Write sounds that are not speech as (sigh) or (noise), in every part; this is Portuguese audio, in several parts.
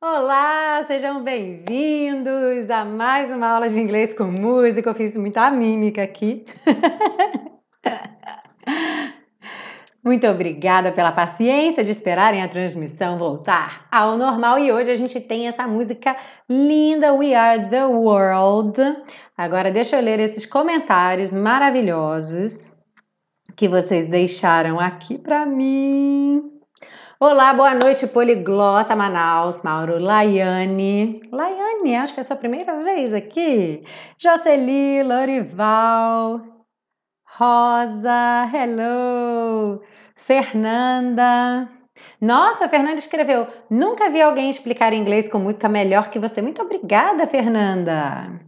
Olá, sejam bem-vindos a mais uma aula de inglês com música. Eu fiz muita mímica aqui. (laughs) Muito obrigada pela paciência de esperarem a transmissão voltar ao normal e hoje a gente tem essa música linda We Are the World. Agora deixa eu ler esses comentários maravilhosos que vocês deixaram aqui para mim. Olá, boa noite, Poliglota Manaus, Mauro Laiane. Laiane, acho que é a sua primeira vez aqui. Jocely, Lorival, Rosa, hello. Fernanda. Nossa, Fernanda escreveu: Nunca vi alguém explicar inglês com música melhor que você. Muito obrigada, Fernanda.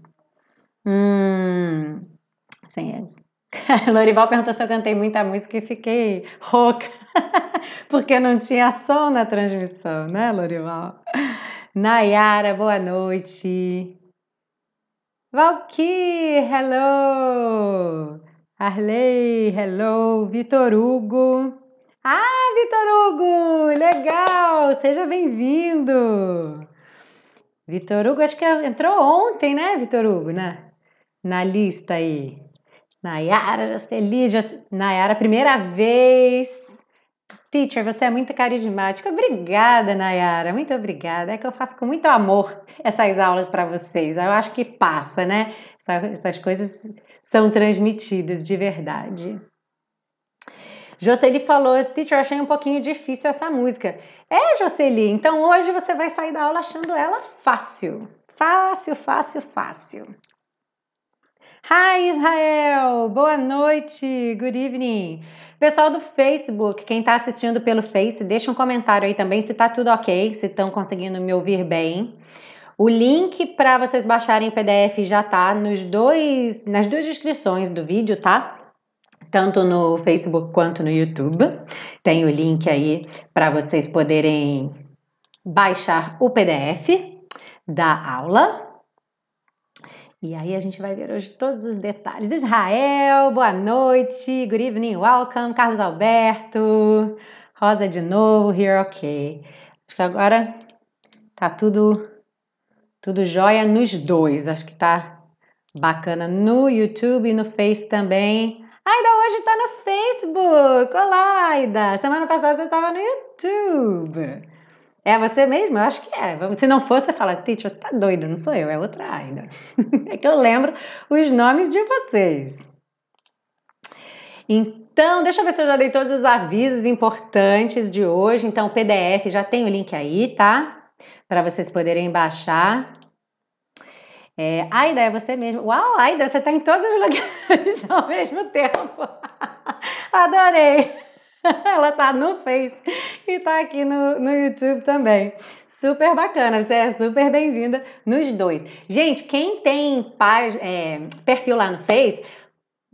Hum. Sim. (laughs) Lorival perguntou se eu cantei muita música e fiquei rouca. (laughs) Porque não tinha som na transmissão, né, Lorival? Nayara, boa noite. Valkyr, hello. Arley, hello. Vitor Hugo. Ah, Vitor Hugo, legal. Seja bem-vindo. Vitor Hugo, acho que entrou ontem, né, Vitor Hugo, né? Na lista aí. Nayara, Jaceli, Nayara, primeira vez. Teacher, você é muito carismática. Obrigada, Nayara. Muito obrigada. É que eu faço com muito amor essas aulas para vocês. Eu acho que passa, né? Essas coisas são transmitidas de verdade. Jocely falou, teacher, achei um pouquinho difícil essa música. É, Jocely, então hoje você vai sair da aula achando ela fácil. Fácil, fácil, fácil. Hi, Israel! Boa noite! Good evening! Pessoal do Facebook, quem está assistindo pelo Face, deixa um comentário aí também se está tudo ok, se estão conseguindo me ouvir bem. O link para vocês baixarem o PDF já tá nos dois, nas duas descrições do vídeo, tá? Tanto no Facebook quanto no YouTube. Tem o link aí para vocês poderem baixar o PDF da aula. E aí a gente vai ver hoje todos os detalhes. Israel, boa noite, good evening, welcome, Carlos Alberto, Rosa de novo, here, ok. Acho que agora tá tudo, tudo jóia nos dois, acho que tá bacana no YouTube e no Face também. Aida hoje tá no Facebook, olá Aida, semana passada você tava no YouTube. É você mesmo? Eu acho que é. Se não for, você fala, Tite, você tá doida, não sou eu, é outra Aina. (laughs) é que eu lembro os nomes de vocês. Então, deixa eu ver se eu já dei todos os avisos importantes de hoje. Então, o PDF já tem o link aí, tá? Para vocês poderem baixar. É, Aida, é você mesmo. Uau, Aida, você está em todos os (laughs) lugares ao mesmo tempo. (laughs) Adorei! (laughs) Ela tá no Face e tá aqui no, no YouTube também. Super bacana, você é super bem-vinda nos dois. Gente, quem tem paz, é, perfil lá no Face,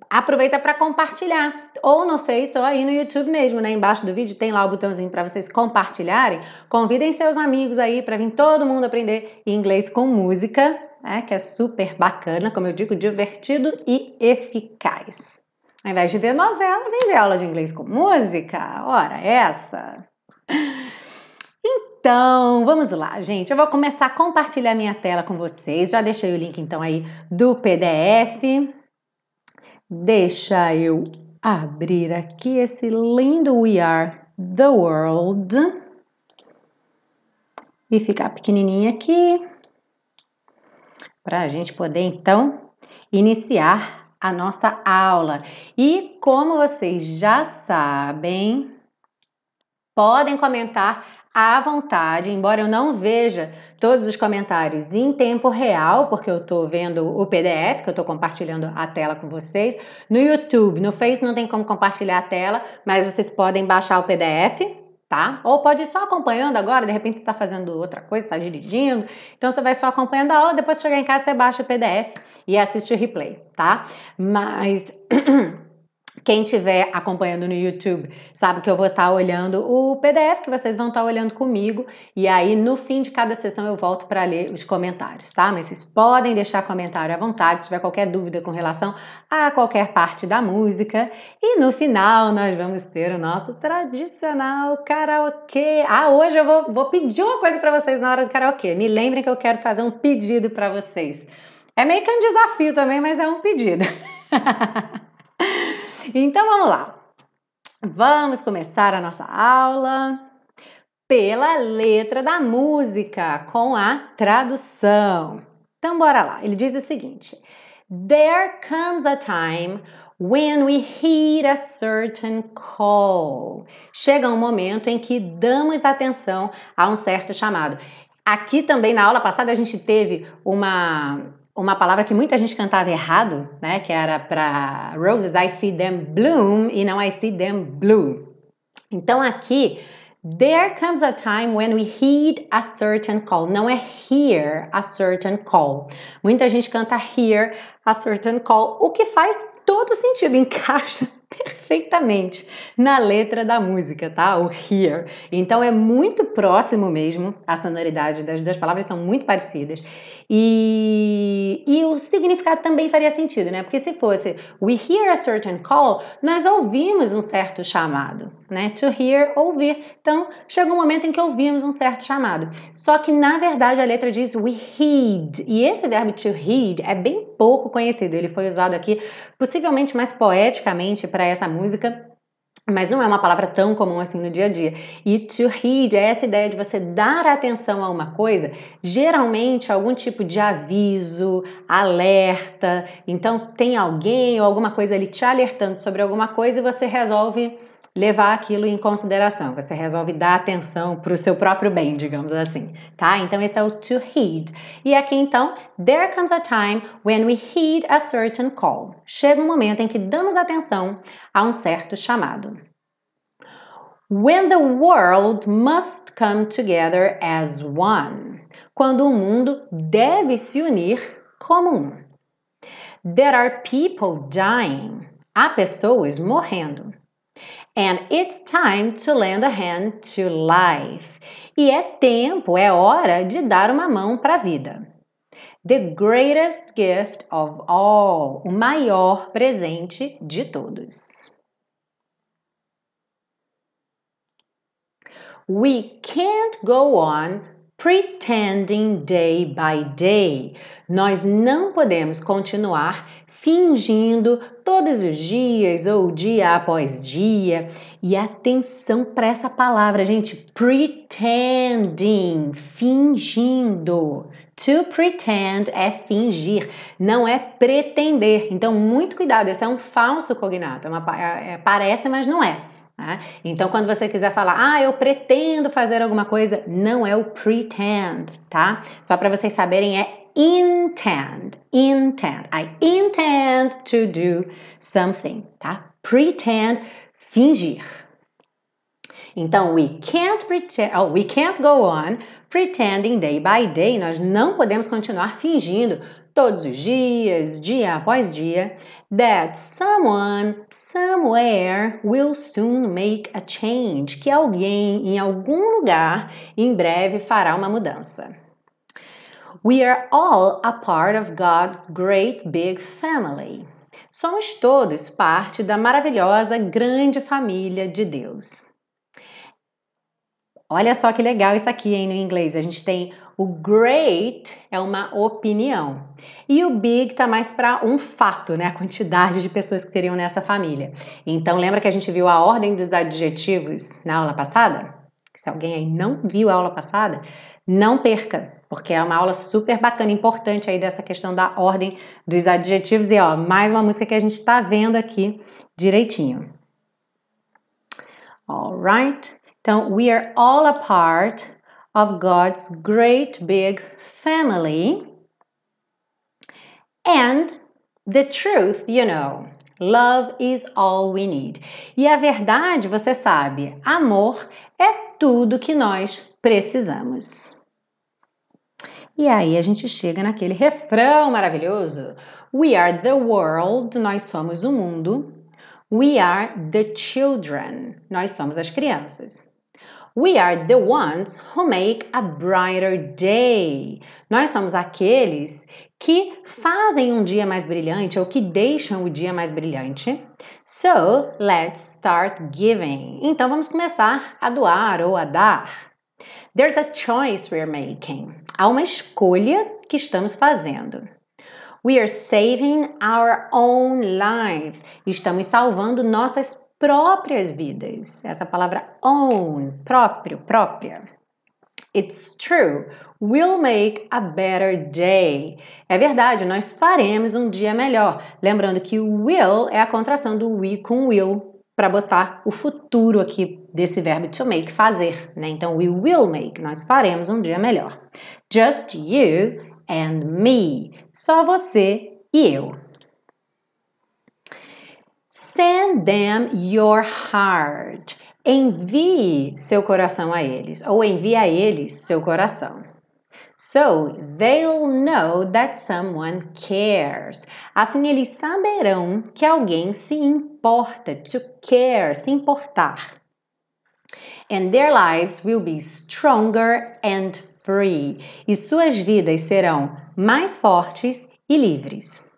aproveita para compartilhar, ou no Face ou aí no YouTube mesmo, né? Embaixo do vídeo tem lá o botãozinho para vocês compartilharem. Convidem seus amigos aí para vir todo mundo aprender inglês com música, né? Que é super bacana, como eu digo, divertido e eficaz. Ao invés de ver novela, vem ver aula de inglês com música. Ora, essa. Então, vamos lá, gente. Eu vou começar a compartilhar minha tela com vocês. Já deixei o link então aí do PDF. Deixa eu abrir aqui esse lindo We Are the World e ficar pequenininho aqui para a gente poder então iniciar a nossa aula. E como vocês já sabem, podem comentar à vontade, embora eu não veja todos os comentários em tempo real, porque eu estou vendo o PDF, que eu estou compartilhando a tela com vocês. No YouTube, no Face não tem como compartilhar a tela, mas vocês podem baixar o PDF tá? Ou pode ir só acompanhando agora, de repente você está fazendo outra coisa, está dirigindo, então você vai só acompanhando a aula, depois de chegar em casa você baixa o PDF e assiste o replay, tá? Mas (clears throat) Quem estiver acompanhando no YouTube sabe que eu vou estar olhando o PDF que vocês vão estar olhando comigo e aí no fim de cada sessão eu volto para ler os comentários, tá? Mas vocês podem deixar comentário à vontade se tiver qualquer dúvida com relação a qualquer parte da música e no final nós vamos ter o nosso tradicional karaokê. Ah, hoje eu vou, vou pedir uma coisa para vocês na hora do karaokê. Me lembrem que eu quero fazer um pedido para vocês. É meio que um desafio também, mas é um pedido. (laughs) Então vamos lá. Vamos começar a nossa aula pela letra da música com a tradução. Então bora lá. Ele diz o seguinte: There comes a time when we heed a certain call. Chega um momento em que damos atenção a um certo chamado. Aqui também na aula passada a gente teve uma uma palavra que muita gente cantava errado, né? Que era para roses, I see them bloom e não I see them blue. Então aqui, there comes a time when we heed a certain call. Não é hear a certain call. Muita gente canta hear a certain call, o que faz todo sentido, (laughs) encaixa perfeitamente na letra da música, tá? O here. Então é muito próximo mesmo, a sonoridade das duas palavras são muito parecidas. E, e o significado também faria sentido, né? Porque se fosse we hear a certain call, nós ouvimos um certo chamado, né? To hear, ouvir. Então chega um momento em que ouvimos um certo chamado. Só que na verdade a letra diz we heed. E esse verbo to heed é bem pouco conhecido. Ele foi usado aqui possivelmente mais poeticamente para essa música, mas não é uma palavra tão comum assim no dia a dia. E to heed é essa ideia de você dar atenção a uma coisa, geralmente algum tipo de aviso, alerta. Então tem alguém ou alguma coisa ali te alertando sobre alguma coisa e você resolve levar aquilo em consideração. Você resolve dar atenção para o seu próprio bem, digamos assim, tá? Então esse é o to heed. E aqui então, there comes a time when we heed a certain call. Chega um momento em que damos atenção a um certo chamado. When the world must come together as one. Quando o mundo deve se unir como um. There are people dying. Há pessoas morrendo. And it's time to lend a hand to life. E é tempo, é hora de dar uma mão para a vida. The greatest gift of all, o maior presente de todos. We can't go on pretending day by day. Nós não podemos continuar fingindo todos os dias ou dia após dia. E atenção para essa palavra, gente, pretending, fingindo. To pretend é fingir, não é pretender. Então, muito cuidado, esse é um falso cognato. É uma, é, parece, mas não é. Tá? Então, quando você quiser falar, ah, eu pretendo fazer alguma coisa, não é o pretend, tá? Só para vocês saberem, é intend, intend. I intend to do something, tá? Pretend, fingir. Então, we can't pretend, oh, we can't go on pretending day by day. Nós não podemos continuar fingindo todos os dias, dia após dia, that someone somewhere will soon make a change, que alguém em algum lugar em breve fará uma mudança. We are all a part of God's great big family. Somos todos parte da maravilhosa grande família de Deus. Olha só que legal isso aqui hein, no inglês. A gente tem o great é uma opinião e o big tá mais para um fato, né? A quantidade de pessoas que teriam nessa família. Então lembra que a gente viu a ordem dos adjetivos na aula passada? Se alguém aí não viu a aula passada, não perca porque é uma aula super bacana, importante aí dessa questão da ordem dos adjetivos. E ó, mais uma música que a gente está vendo aqui direitinho. Alright? Então, we are all a part of God's great big family. And the truth, you know, love is all we need. E a verdade, você sabe, amor é tudo que nós precisamos. E aí a gente chega naquele refrão maravilhoso: We are the world, nós somos o mundo. We are the children. Nós somos as crianças. We are the ones who make a brighter day. Nós somos aqueles que fazem um dia mais brilhante ou que deixam o dia mais brilhante. So, let's start giving. Então vamos começar a doar ou a dar. There's a choice we're making. Há uma escolha que estamos fazendo. We are saving our own lives. Estamos salvando nossas próprias vidas. Essa palavra own, próprio, própria. It's true. We'll make a better day. É verdade, nós faremos um dia melhor. Lembrando que will é a contração do we com will para botar o futuro aqui desse verbo to make, fazer, né? Então, we will make, nós faremos um dia melhor. Just you and me. Só você e eu. Send them your heart. Envie seu coração a eles, ou envie a eles seu coração. So they'll know that someone cares. Assim eles saberão que alguém se importa, to care, se importar. And their lives will be stronger and free. E suas vidas serão mais fortes e livres.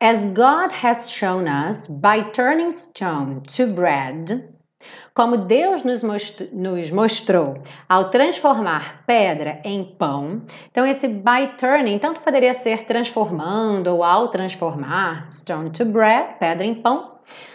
As God has shown us by turning stone to bread, como Deus nos, nos mostrou ao transformar pedra em pão, então esse by turning tanto poderia ser transformando ou ao transformar stone to bread, pedra em pão.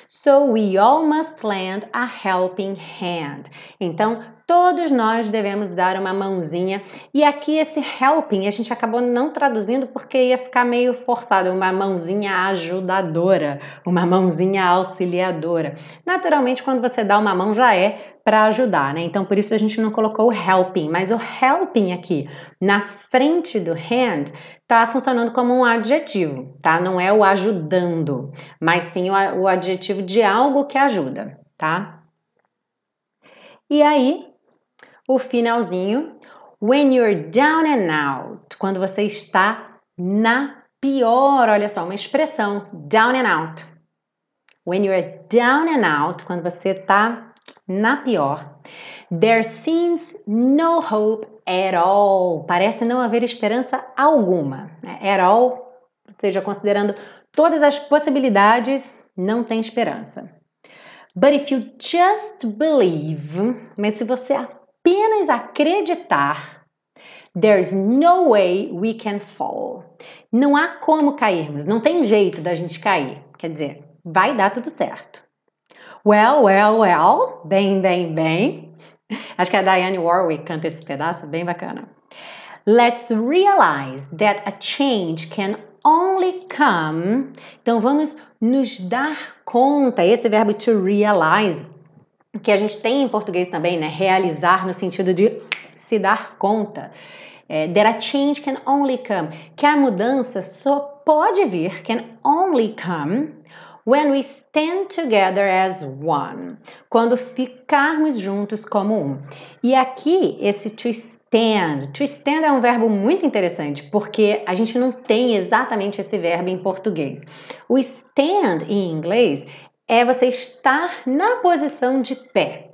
So we all must lend a helping hand. Então, todos nós devemos dar uma mãozinha. E aqui esse helping a gente acabou não traduzindo porque ia ficar meio forçado, uma mãozinha ajudadora, uma mãozinha auxiliadora. Naturalmente, quando você dá uma mão já é para ajudar, né? Então por isso a gente não colocou o helping, mas o helping aqui na frente do hand tá funcionando como um adjetivo, tá? Não é o ajudando, mas sim o, o adjetivo de algo que ajuda, tá? E aí, o finalzinho. When you're down and out, quando você está na pior, olha só, uma expressão, down and out. When you're down and out, quando você está na pior. There seems no hope at all. Parece não haver esperança alguma. Né? At all, ou seja, considerando todas as possibilidades, não tem esperança. But if you just believe, mas se você apenas acreditar, there's no way we can fall. Não há como cairmos, não tem jeito da gente cair. Quer dizer, vai dar tudo certo. Well, well, well, bem, bem, bem. Acho que a Diane Warwick canta esse pedaço, bem bacana. Let's realize that a change can only come. Então vamos nos dar conta, esse verbo to realize que a gente tem em português também, né? Realizar no sentido de se dar conta. É, that a change can only come. Que a mudança só pode vir, can only come, when we stand together as one. Quando ficarmos juntos como um. E aqui, esse to stand. To stand é um verbo muito interessante, porque a gente não tem exatamente esse verbo em português. O stand em inglês é você estar na posição de pé.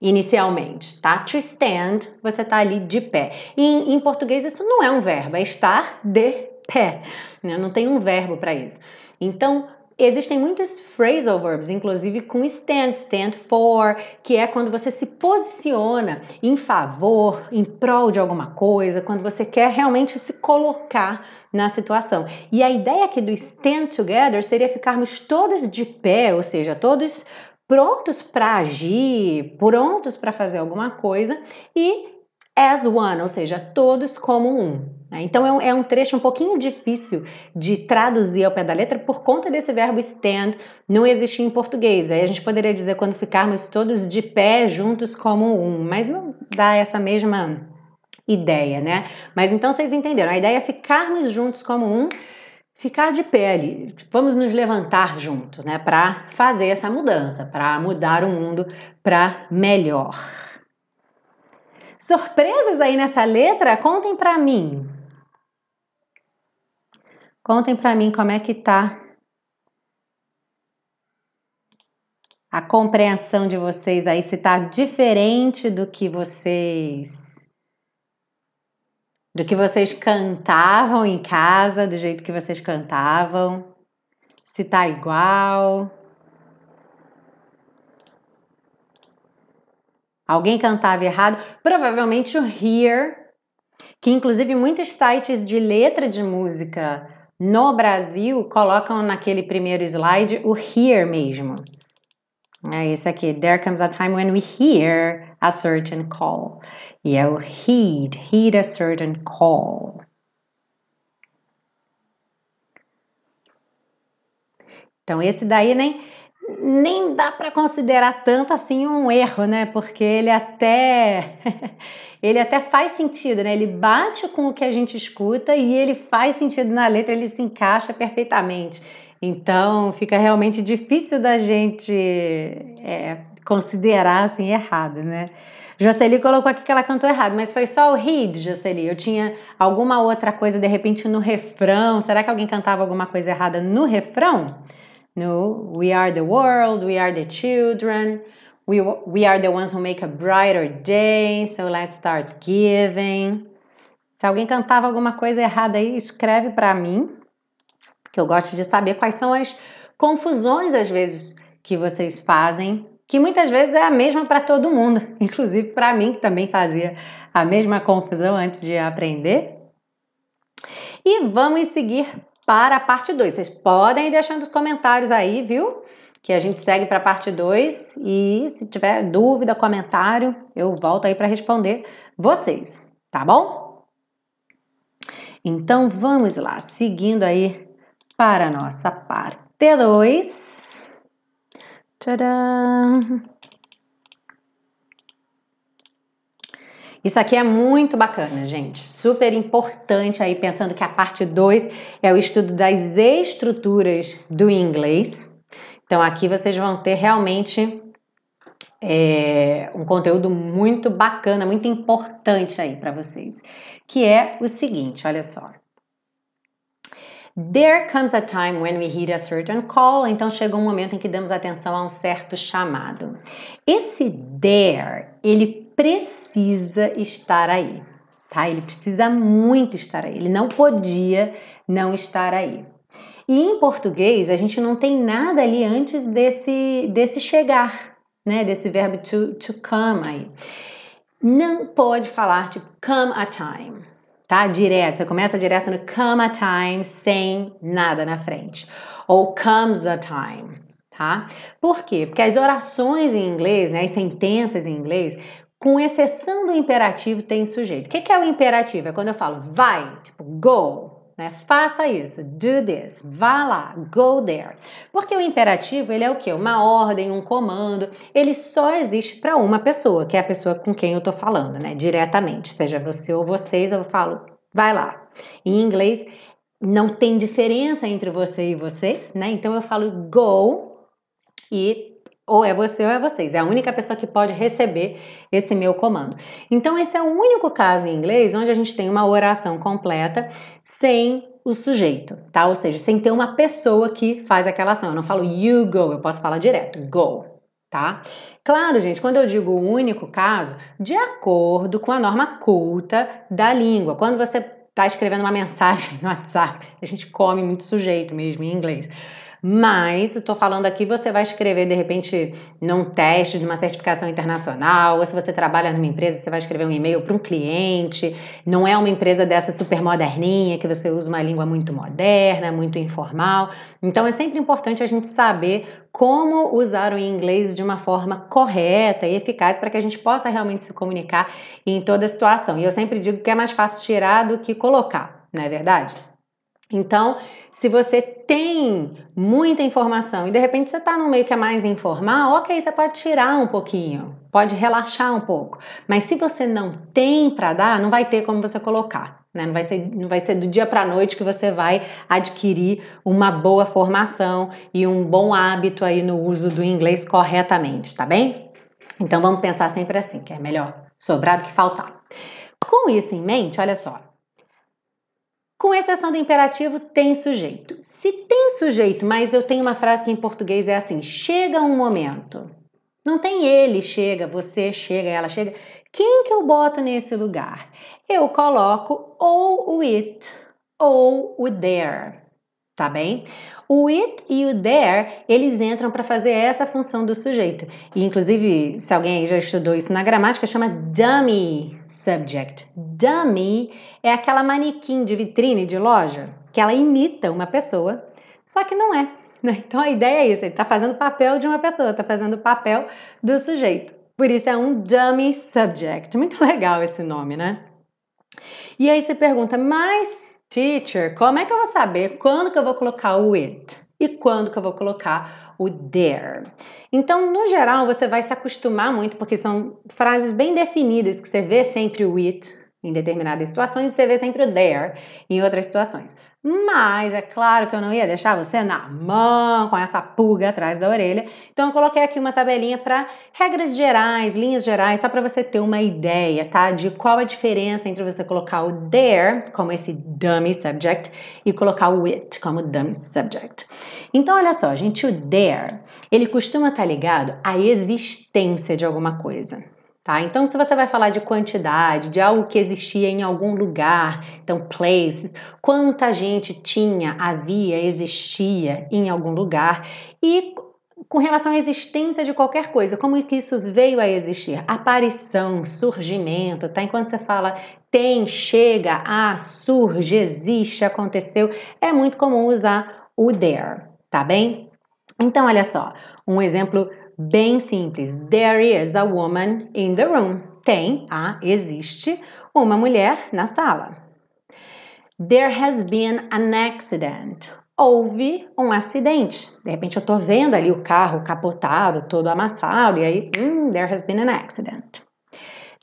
Inicialmente, tá? To stand, você tá ali de pé. E em, em português isso não é um verbo, é estar de pé. Né? Não tem um verbo para isso. Então, Existem muitos phrasal verbs, inclusive com stand, stand for, que é quando você se posiciona em favor, em prol de alguma coisa, quando você quer realmente se colocar na situação. E a ideia aqui do stand together seria ficarmos todos de pé, ou seja, todos prontos para agir, prontos para fazer alguma coisa e as one, ou seja, todos como um. Né? Então é um, é um, trecho um pouquinho difícil de traduzir ao pé da letra por conta desse verbo stand não existir em português. Aí a gente poderia dizer quando ficarmos todos de pé juntos como um, mas não dá essa mesma ideia, né? Mas então vocês entenderam, a ideia é ficarmos juntos como um, ficar de pé ali. Vamos nos levantar juntos, né, para fazer essa mudança, para mudar o mundo para melhor. Surpresas aí nessa letra? Contem para mim. Contem para mim como é que tá a compreensão de vocês aí, se tá diferente do que vocês do que vocês cantavam em casa, do jeito que vocês cantavam, se tá igual. Alguém cantava errado? Provavelmente o hear, que inclusive muitos sites de letra de música no Brasil colocam naquele primeiro slide o hear mesmo. É esse aqui. There comes a time when we hear a certain call. E é o heed, heed a certain call. Então, esse daí nem, nem dá para considerar tanto assim um erro, né? Porque ele até (laughs) ele até faz sentido, né? Ele bate com o que a gente escuta e ele faz sentido na letra, ele se encaixa perfeitamente. Então, fica realmente difícil da gente é, considerar assim errado, né? Jocely colocou aqui que ela cantou errado, mas foi só o read, Jocely. Eu tinha alguma outra coisa de repente no refrão. Será que alguém cantava alguma coisa errada no refrão? No, we are the world, we are the children, we, we are the ones who make a brighter day, so let's start giving. Se alguém cantava alguma coisa errada aí, escreve para mim, que eu gosto de saber quais são as confusões às vezes que vocês fazem que muitas vezes é a mesma para todo mundo, (laughs) inclusive para mim, que também fazia a mesma confusão antes de aprender. E vamos seguir para a parte 2. Vocês podem ir deixando os comentários aí, viu? Que a gente segue para a parte 2 e se tiver dúvida, comentário, eu volto aí para responder vocês, tá bom? Então vamos lá, seguindo aí para a nossa parte 2. Tcharam! Isso aqui é muito bacana, gente. Super importante aí, pensando que a parte 2 é o estudo das estruturas do inglês. Então, aqui vocês vão ter realmente é, um conteúdo muito bacana, muito importante aí para vocês, que é o seguinte, olha só. There comes a time when we heed a certain call. Então chega um momento em que damos atenção a um certo chamado. Esse there, ele precisa estar aí, tá? Ele precisa muito estar aí. Ele não podia não estar aí. E em português, a gente não tem nada ali antes desse, desse chegar, né? Desse verbo to, to come aí. Não pode falar tipo come a time tá? Direto, você começa direto no come a time sem nada na frente. Ou comes a time, tá? Por quê? Porque as orações em inglês, né, as sentenças em inglês, com exceção do imperativo, tem sujeito. O que é o imperativo? É quando eu falo vai, tipo go, né? Faça isso, do this, vá lá, go there. Porque o imperativo, ele é o quê? Uma ordem, um comando, ele só existe para uma pessoa, que é a pessoa com quem eu tô falando, né? Diretamente, seja você ou vocês, eu falo, vai lá. Em inglês, não tem diferença entre você e vocês, né? Então eu falo go e ou é você ou é vocês. É a única pessoa que pode receber esse meu comando. Então, esse é o único caso em inglês onde a gente tem uma oração completa sem o sujeito, tá? Ou seja, sem ter uma pessoa que faz aquela ação. Eu não falo you go, eu posso falar direto go, tá? Claro, gente, quando eu digo o único caso, de acordo com a norma culta da língua. Quando você está escrevendo uma mensagem no WhatsApp, a gente come muito sujeito mesmo em inglês. Mas estou falando aqui, você vai escrever de repente num teste de uma certificação internacional, ou se você trabalha numa empresa, você vai escrever um e-mail para um cliente. Não é uma empresa dessa super moderninha que você usa uma língua muito moderna, muito informal. Então é sempre importante a gente saber como usar o inglês de uma forma correta e eficaz para que a gente possa realmente se comunicar em toda situação. E eu sempre digo que é mais fácil tirar do que colocar, não é verdade? Então, se você tem muita informação e de repente você está num meio que é mais informal, ok, você pode tirar um pouquinho, pode relaxar um pouco. Mas se você não tem para dar, não vai ter como você colocar. Né? Não, vai ser, não vai ser do dia para a noite que você vai adquirir uma boa formação e um bom hábito aí no uso do inglês corretamente, tá bem? Então vamos pensar sempre assim, que é melhor sobrar do que faltar. Com isso em mente, olha só, com exceção do imperativo, tem sujeito. Se tem sujeito, mas eu tenho uma frase que em português é assim: chega um momento. Não tem ele chega, você chega, ela chega. Quem que eu boto nesse lugar? Eu coloco ou o it ou o there, tá bem? O it e o there, eles entram para fazer essa função do sujeito. E inclusive, se alguém já estudou isso na gramática, chama dummy subject. Dummy é aquela manequim de vitrine de loja que ela imita uma pessoa, só que não é. Né? Então a ideia é isso, ele está fazendo o papel de uma pessoa, está fazendo o papel do sujeito. Por isso é um dummy subject. Muito (laughs) legal esse nome, né? E aí você pergunta, mas teacher, como é que eu vou saber quando que eu vou colocar o it e quando que eu vou colocar o there? Então, no geral, você vai se acostumar muito, porque são frases bem definidas que você vê sempre o it em determinadas situações e você vê sempre o there em outras situações. Mas é claro que eu não ia deixar você na mão com essa pulga atrás da orelha. Então eu coloquei aqui uma tabelinha para regras gerais, linhas gerais, só para você ter uma ideia, tá? De qual a diferença entre você colocar o there como esse dummy subject e colocar o it como dummy subject. Então olha só, gente, o there, ele costuma estar tá ligado à existência de alguma coisa. Tá? Então, se você vai falar de quantidade, de algo que existia em algum lugar, então places, quanta gente tinha, havia, existia em algum lugar e com relação à existência de qualquer coisa, como que isso veio a existir? Aparição, surgimento, tá? Enquanto você fala tem, chega, ah, surge, existe, aconteceu, é muito comum usar o there, tá bem? Então, olha só, um exemplo bem simples. There is a woman in the room. Tem, ah, existe uma mulher na sala. There has been an accident. Houve um acidente. De repente eu estou vendo ali o carro capotado, todo amassado, e aí, hmm, there has been an accident.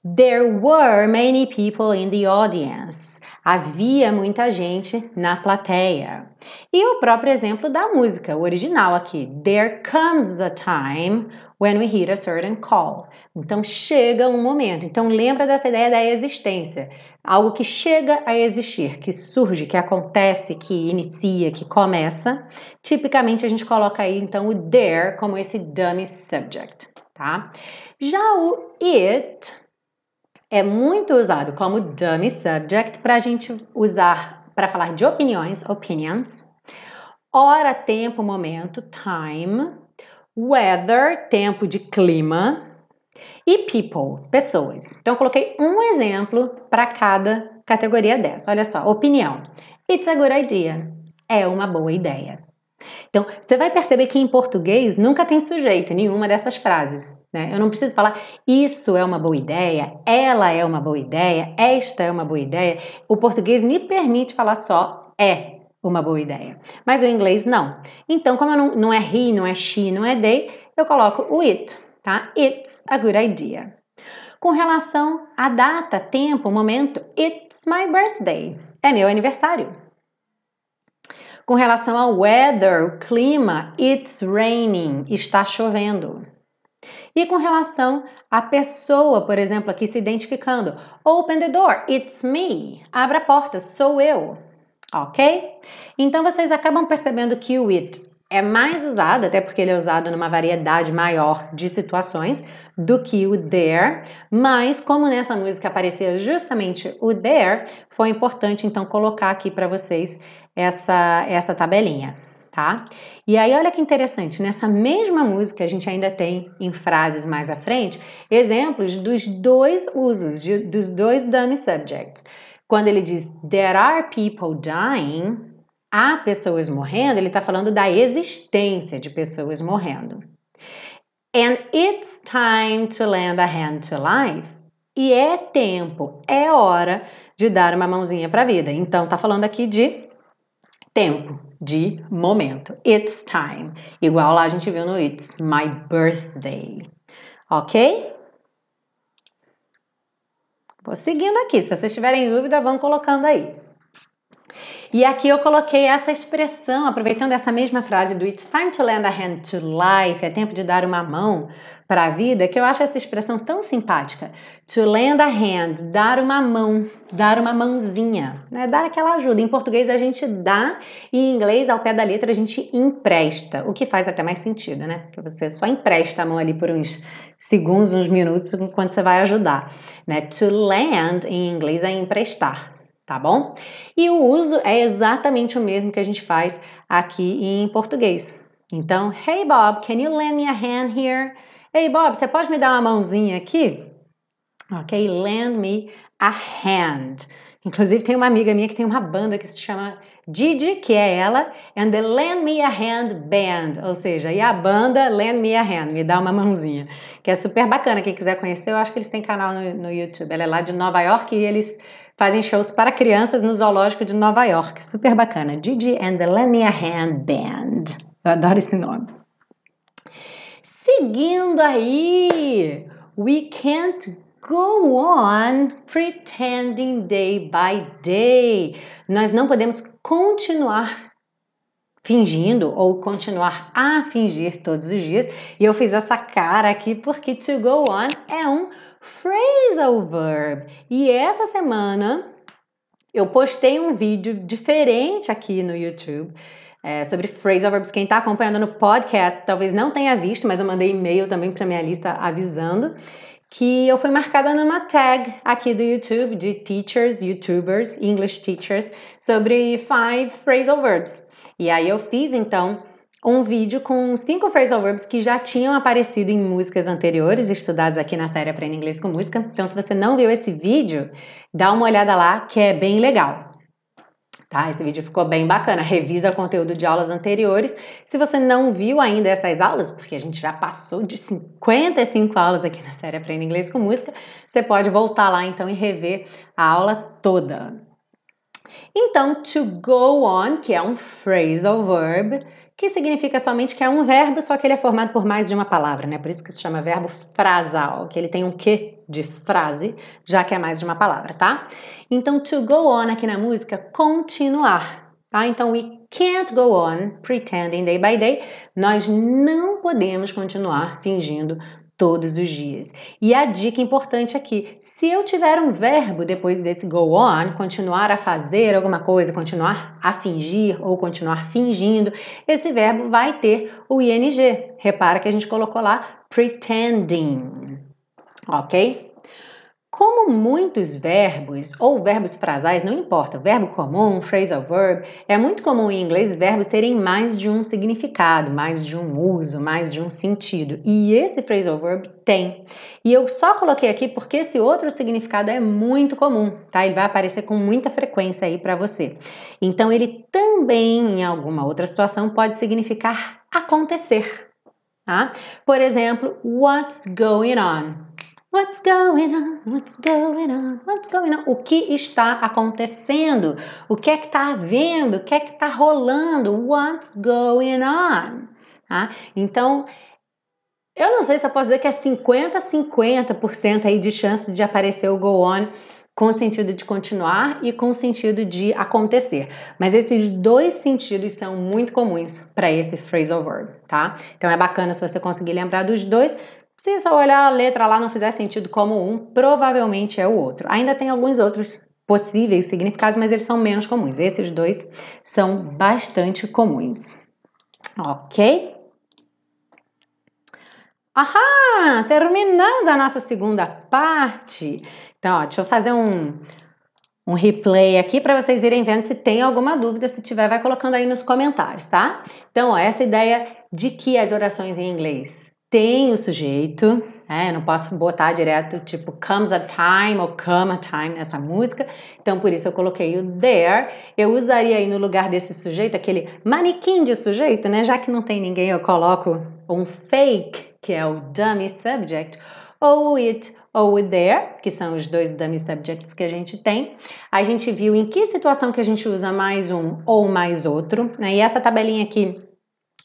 There were many people in the audience. Havia muita gente na plateia. E o próprio exemplo da música, o original aqui. There comes a time when we hear a certain call. Então chega um momento. Então lembra dessa ideia da existência. Algo que chega a existir, que surge, que acontece, que inicia, que começa. Tipicamente a gente coloca aí então o there como esse dummy subject, tá? Já o it é muito usado como dummy subject para a gente usar para falar de opiniões, opinions, hora, tempo, momento, time, weather, tempo de clima e people, pessoas. Então eu coloquei um exemplo para cada categoria dessa. Olha só, opinião. It's a good idea. É uma boa ideia. Então, você vai perceber que em português nunca tem sujeito nenhuma dessas frases. Né? Eu não preciso falar isso é uma boa ideia, ela é uma boa ideia, esta é uma boa ideia. O português me permite falar só é uma boa ideia, mas o inglês não. Então, como não, não é he, não é she, não é they, eu coloco o it, tá? It's a good idea. Com relação à data, tempo, momento, it's my birthday. É meu aniversário. Com relação ao weather, o clima, it's raining. Está chovendo. E com relação à pessoa, por exemplo, aqui se identificando, open the door, it's me. Abra a porta, sou eu. Ok? Então vocês acabam percebendo que o it é mais usado, até porque ele é usado numa variedade maior de situações do que o there, mas como nessa música aparecia justamente o there, foi importante então colocar aqui para vocês essa, essa tabelinha tá? E aí, olha que interessante, nessa mesma música a gente ainda tem em frases mais à frente exemplos dos dois usos, de, dos dois dummy subjects. Quando ele diz there are people dying, há pessoas morrendo, ele está falando da existência de pessoas morrendo. And it's time to lend a hand to life. E é tempo, é hora de dar uma mãozinha para a vida. Então, tá falando aqui de tempo, de momento. It's time. Igual lá a gente viu no It's My Birthday. Ok? Vou seguindo aqui. Se vocês tiverem dúvida, vão colocando aí. E aqui eu coloquei essa expressão, aproveitando essa mesma frase do It's time to lend a hand to life, é tempo de dar uma mão para a vida, que eu acho essa expressão tão simpática. To lend a hand, dar uma mão, dar uma mãozinha, né? Dar aquela ajuda. Em português a gente dá e em inglês, ao pé da letra, a gente empresta, o que faz até mais sentido, né? Porque você só empresta a mão ali por uns segundos, uns minutos, enquanto você vai ajudar, né? To lend em inglês é emprestar, tá bom? E o uso é exatamente o mesmo que a gente faz aqui em português. Então, hey Bob, can you lend me a hand here? Ei, Bob, você pode me dar uma mãozinha aqui? Ok, lend me a hand. Inclusive, tem uma amiga minha que tem uma banda que se chama Didi, que é ela, and the Lend Me a Hand Band, ou seja, e a banda Lend Me a Hand, me dá uma mãozinha, que é super bacana. Quem quiser conhecer, eu acho que eles têm canal no, no YouTube. Ela é lá de Nova York e eles fazem shows para crianças no zoológico de Nova York. Super bacana. Didi and the Hand Band. Eu adoro esse nome. Seguindo aí, we can't go on pretending day by day. Nós não podemos continuar fingindo ou continuar a fingir todos os dias. E eu fiz essa cara aqui porque to go on é um phrasal verb. E essa semana eu postei um vídeo diferente aqui no YouTube é, sobre phrasal verbs. Quem está acompanhando no podcast talvez não tenha visto, mas eu mandei e-mail também para minha lista avisando que eu fui marcada numa tag aqui do YouTube de teachers, YouTubers, English teachers sobre five phrasal verbs. E aí eu fiz então um vídeo com cinco phrasal verbs que já tinham aparecido em músicas anteriores, estudados aqui na série Aprenda Inglês com Música. Então, se você não viu esse vídeo, dá uma olhada lá que é bem legal. Tá? Esse vídeo ficou bem bacana. Revisa o conteúdo de aulas anteriores. Se você não viu ainda essas aulas, porque a gente já passou de 55 aulas aqui na série Aprenda Inglês com Música, você pode voltar lá então e rever a aula toda. Então, to go on, que é um phrasal verb, que significa somente que é um verbo, só que ele é formado por mais de uma palavra, né? Por isso que se chama verbo frasal, que ele tem um que de frase, já que é mais de uma palavra, tá? Então, to go on aqui na música, continuar, tá? Então, we can't go on pretending day by day. Nós não podemos continuar fingindo todos os dias. E a dica importante aqui: se eu tiver um verbo depois desse go on, continuar a fazer alguma coisa, continuar a fingir ou continuar fingindo, esse verbo vai ter o ing. Repara que a gente colocou lá pretending. Ok? Como muitos verbos ou verbos frasais, não importa, verbo comum, phrasal verb, é muito comum em inglês verbos terem mais de um significado, mais de um uso, mais de um sentido. E esse phrasal verb tem. E eu só coloquei aqui porque esse outro significado é muito comum, tá? Ele vai aparecer com muita frequência aí para você. Então ele também, em alguma outra situação, pode significar acontecer. Tá? Por exemplo, what's going on? What's going on? What's going on? What's going on? O que está acontecendo? O que é que está havendo? O que é que está rolando? What's going on? Tá? Então, eu não sei se eu posso dizer que é 50 50% aí de chance de aparecer o go on com o sentido de continuar e com o sentido de acontecer. Mas esses dois sentidos são muito comuns para esse phrasal verb, tá? Então é bacana se você conseguir lembrar dos dois, se só olhar a letra lá não fizer sentido como um, provavelmente é o outro. Ainda tem alguns outros possíveis significados, mas eles são menos comuns. Esses dois são bastante comuns. Ok? Ahá! Terminamos a nossa segunda parte. Então, ó, deixa eu fazer um, um replay aqui para vocês irem vendo se tem alguma dúvida. Se tiver, vai colocando aí nos comentários, tá? Então, ó, essa ideia de que as orações em inglês tem o sujeito, né? Eu não posso botar direto tipo comes a time ou come a time nessa música, então por isso eu coloquei o there. Eu usaria aí no lugar desse sujeito aquele manequim de sujeito, né? Já que não tem ninguém, eu coloco um fake, que é o dummy subject, ou it ou o there, que são os dois dummy subjects que a gente tem. A gente viu em que situação que a gente usa mais um ou mais outro, né? E essa tabelinha aqui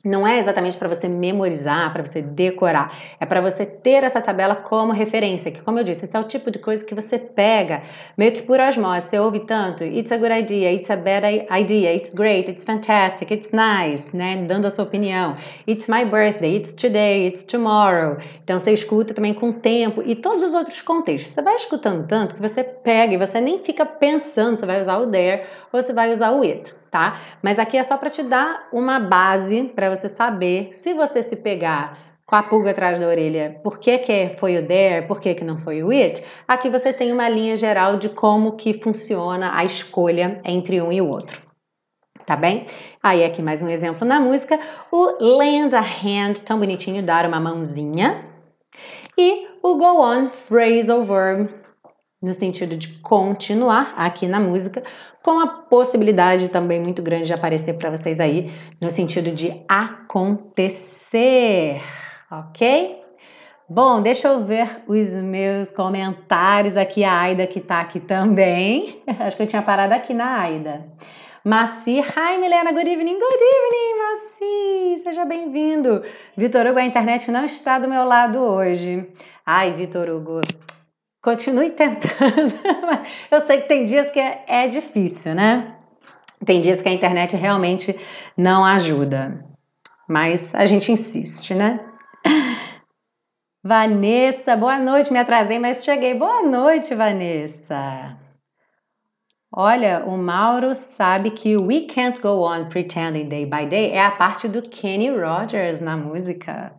não é exatamente para você memorizar, para você decorar, é para você ter essa tabela como referência, que como eu disse, esse é o tipo de coisa que você pega meio que por osmose, você ouve tanto, it's a good idea, it's a bad idea, it's great, it's fantastic, it's nice, né, dando a sua opinião, it's my birthday, it's today, it's tomorrow, então você escuta também com tempo e todos os outros contextos, você vai escutando tanto que você pega e você nem fica pensando se vai usar o there ou se vai usar o it, tá? Mas aqui é só para te dar uma base para você saber se você se pegar com a pulga atrás da orelha, por que, que foi o there, por que, que não foi o it, aqui você tem uma linha geral de como que funciona a escolha entre um e o outro. Tá bem? Aí aqui mais um exemplo na música, o lend a hand, tão bonitinho, dar uma mãozinha. E o go on, phrasal verb, no sentido de continuar aqui na música, com a possibilidade também muito grande de aparecer para vocês aí no sentido de acontecer, ok? Bom, deixa eu ver os meus comentários aqui, a Aida que tá aqui também. (laughs) Acho que eu tinha parado aqui na Aida. Maci, hi Milena, good evening, good evening, Maci, seja bem-vindo. Vitor Hugo, a internet não está do meu lado hoje. Ai, Vitor Hugo, Continue tentando. (laughs) Eu sei que tem dias que é, é difícil, né? Tem dias que a internet realmente não ajuda. Mas a gente insiste, né? Vanessa, boa noite. Me atrasei, mas cheguei. Boa noite, Vanessa. Olha, o Mauro sabe que We Can't Go On Pretending Day by Day é a parte do Kenny Rogers na música.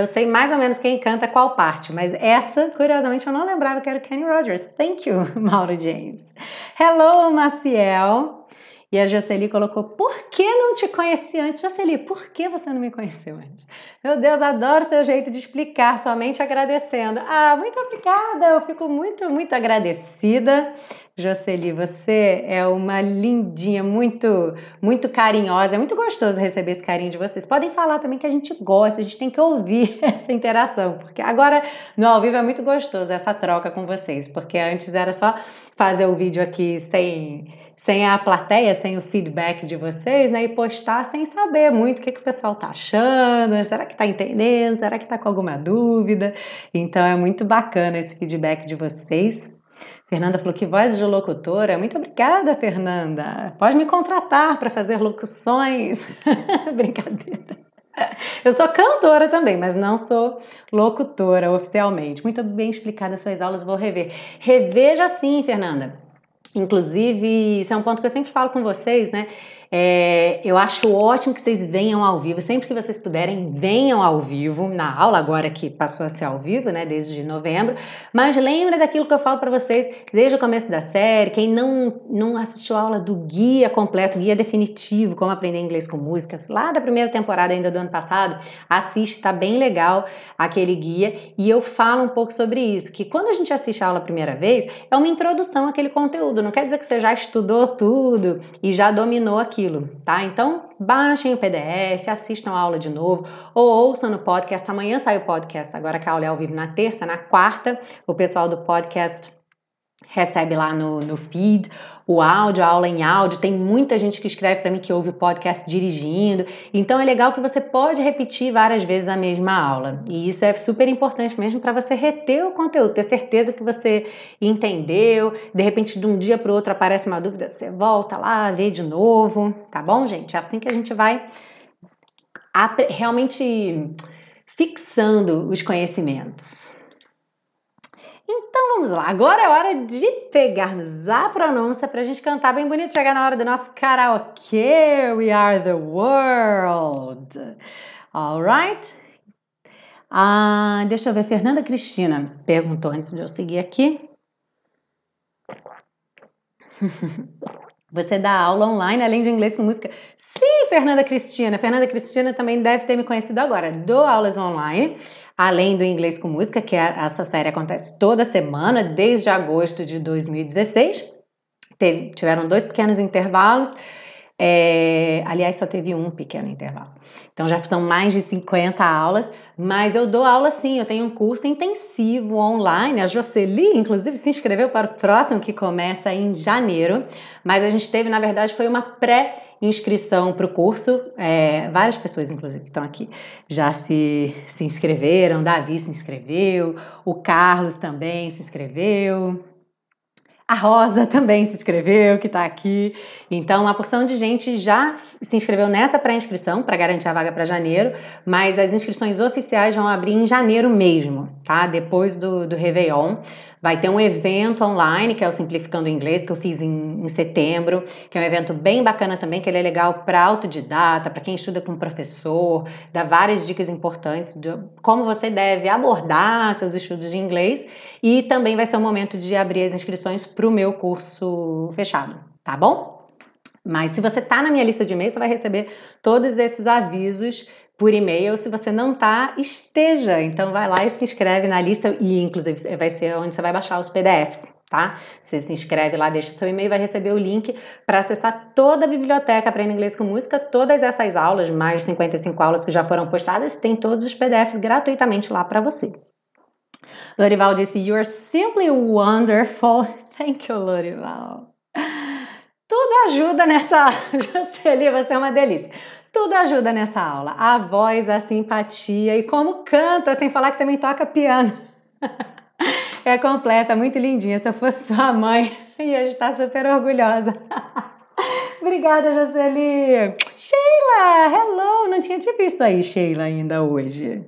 Eu sei mais ou menos quem canta qual parte, mas essa, curiosamente, eu não lembrava que era Kenny Rogers. Thank you, (laughs) Mauro James. Hello, Maciel. E a Jocely colocou: Por que não te conheci antes? Jocely, por que você não me conheceu antes? Meu Deus, adoro seu jeito de explicar, somente agradecendo. Ah, muito obrigada, eu fico muito, muito agradecida. Jocely, você é uma lindinha, muito, muito carinhosa. É muito gostoso receber esse carinho de vocês. Podem falar também que a gente gosta, a gente tem que ouvir (laughs) essa interação, porque agora no ao vivo é muito gostoso essa troca com vocês, porque antes era só fazer o vídeo aqui sem sem a plateia, sem o feedback de vocês, né? E postar sem saber muito o que, que o pessoal tá achando, será que tá entendendo, será que tá com alguma dúvida? Então é muito bacana esse feedback de vocês. Fernanda falou que voz de locutora. Muito obrigada, Fernanda. Pode me contratar para fazer locuções. (laughs) Brincadeira. Eu sou cantora também, mas não sou locutora oficialmente. Muito bem explicadas suas aulas, vou rever. Reveja sim, Fernanda. Inclusive, isso é um ponto que eu sempre falo com vocês, né? É, eu acho ótimo que vocês venham ao vivo, sempre que vocês puderem, venham ao vivo, na aula agora que passou a ser ao vivo, né, desde novembro, mas lembra daquilo que eu falo para vocês desde o começo da série, quem não, não assistiu a aula do guia completo, guia definitivo, como aprender inglês com música, lá da primeira temporada ainda do ano passado, assiste, tá bem legal aquele guia, e eu falo um pouco sobre isso, que quando a gente assiste a aula a primeira vez, é uma introdução àquele conteúdo, não quer dizer que você já estudou tudo e já dominou aquilo, aquilo, tá? Então, baixem o PDF, assistam a aula de novo ou ouçam no podcast. Amanhã sai o podcast, agora que a aula é ao vivo na terça, na quarta, o pessoal do podcast recebe lá no, no feed o áudio, a aula em áudio. Tem muita gente que escreve para mim que ouve o podcast dirigindo. Então é legal que você pode repetir várias vezes a mesma aula. E isso é super importante mesmo para você reter o conteúdo, ter certeza que você entendeu. De repente, de um dia para o outro aparece uma dúvida, você volta lá, vê de novo, tá bom, gente? É assim que a gente vai realmente fixando os conhecimentos. Então vamos lá, agora é hora de pegarmos a pronúncia para a gente cantar bem bonito, chegar na hora do nosso karaokê. We are the world. Alright? Ah, deixa eu ver, Fernanda Cristina perguntou antes de eu seguir aqui. (laughs) Você dá aula online além de inglês com música? Sim, Fernanda Cristina. Fernanda Cristina também deve ter me conhecido agora. Dou aulas online além do Inglês com Música, que é, essa série acontece toda semana, desde agosto de 2016. Teve, tiveram dois pequenos intervalos, é, aliás, só teve um pequeno intervalo. Então já são mais de 50 aulas, mas eu dou aula sim, eu tenho um curso intensivo online. A Jocely, inclusive, se inscreveu para o próximo que começa em janeiro, mas a gente teve, na verdade, foi uma pré inscrição para o curso. É, várias pessoas, inclusive, que estão aqui já se, se inscreveram. Davi se inscreveu, o Carlos também se inscreveu. A Rosa também se inscreveu, que está aqui. Então, uma porção de gente já se inscreveu nessa pré-inscrição para garantir a vaga para janeiro, mas as inscrições oficiais vão abrir em janeiro mesmo, tá? Depois do, do Réveillon. Vai ter um evento online, que é o Simplificando Inglês, que eu fiz em, em setembro, que é um evento bem bacana também, que ele é legal para autodidata, para quem estuda com professor, dá várias dicas importantes de como você deve abordar seus estudos de inglês. E também vai ser o momento de abrir as inscrições para o meu curso fechado, tá bom? Mas se você está na minha lista de e-mail, você vai receber todos esses avisos por e-mail. Se você não tá, esteja. Então vai lá e se inscreve na lista e inclusive vai ser onde você vai baixar os PDFs, tá? Você se inscreve lá, deixa seu e-mail, vai receber o link para acessar toda a biblioteca Aprenda Inglês com Música, todas essas aulas, mais de 55 aulas que já foram postadas, tem todos os PDFs gratuitamente lá para você. Lorival disse: You are simply wonderful. (laughs) Thank you, Lorival. Tudo ajuda nessa. (laughs) Jocely, você é uma delícia. Tudo ajuda nessa aula. A voz, a simpatia e como canta, sem falar que também toca piano. (laughs) É completa, muito lindinha. Se eu fosse sua mãe, (laughs) ia estar super orgulhosa. (laughs) Obrigada, Jocely. Sheila, hello! Não tinha te visto aí, Sheila, ainda hoje.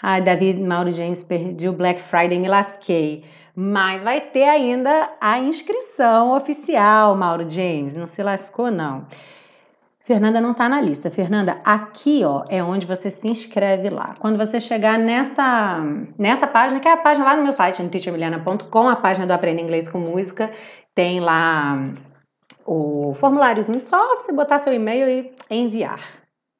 Ai, David Mauro James, perdi o Black Friday, me lasquei. Mas vai ter ainda a inscrição oficial, Mauro James. Não se lascou, não. Fernanda não está na lista. Fernanda, aqui ó, é onde você se inscreve lá. Quando você chegar nessa, nessa página, que é a página lá no meu site, no teachermiliana.com, a página do Aprenda Inglês com Música, tem lá o formuláriozinho, só você botar seu e-mail e enviar,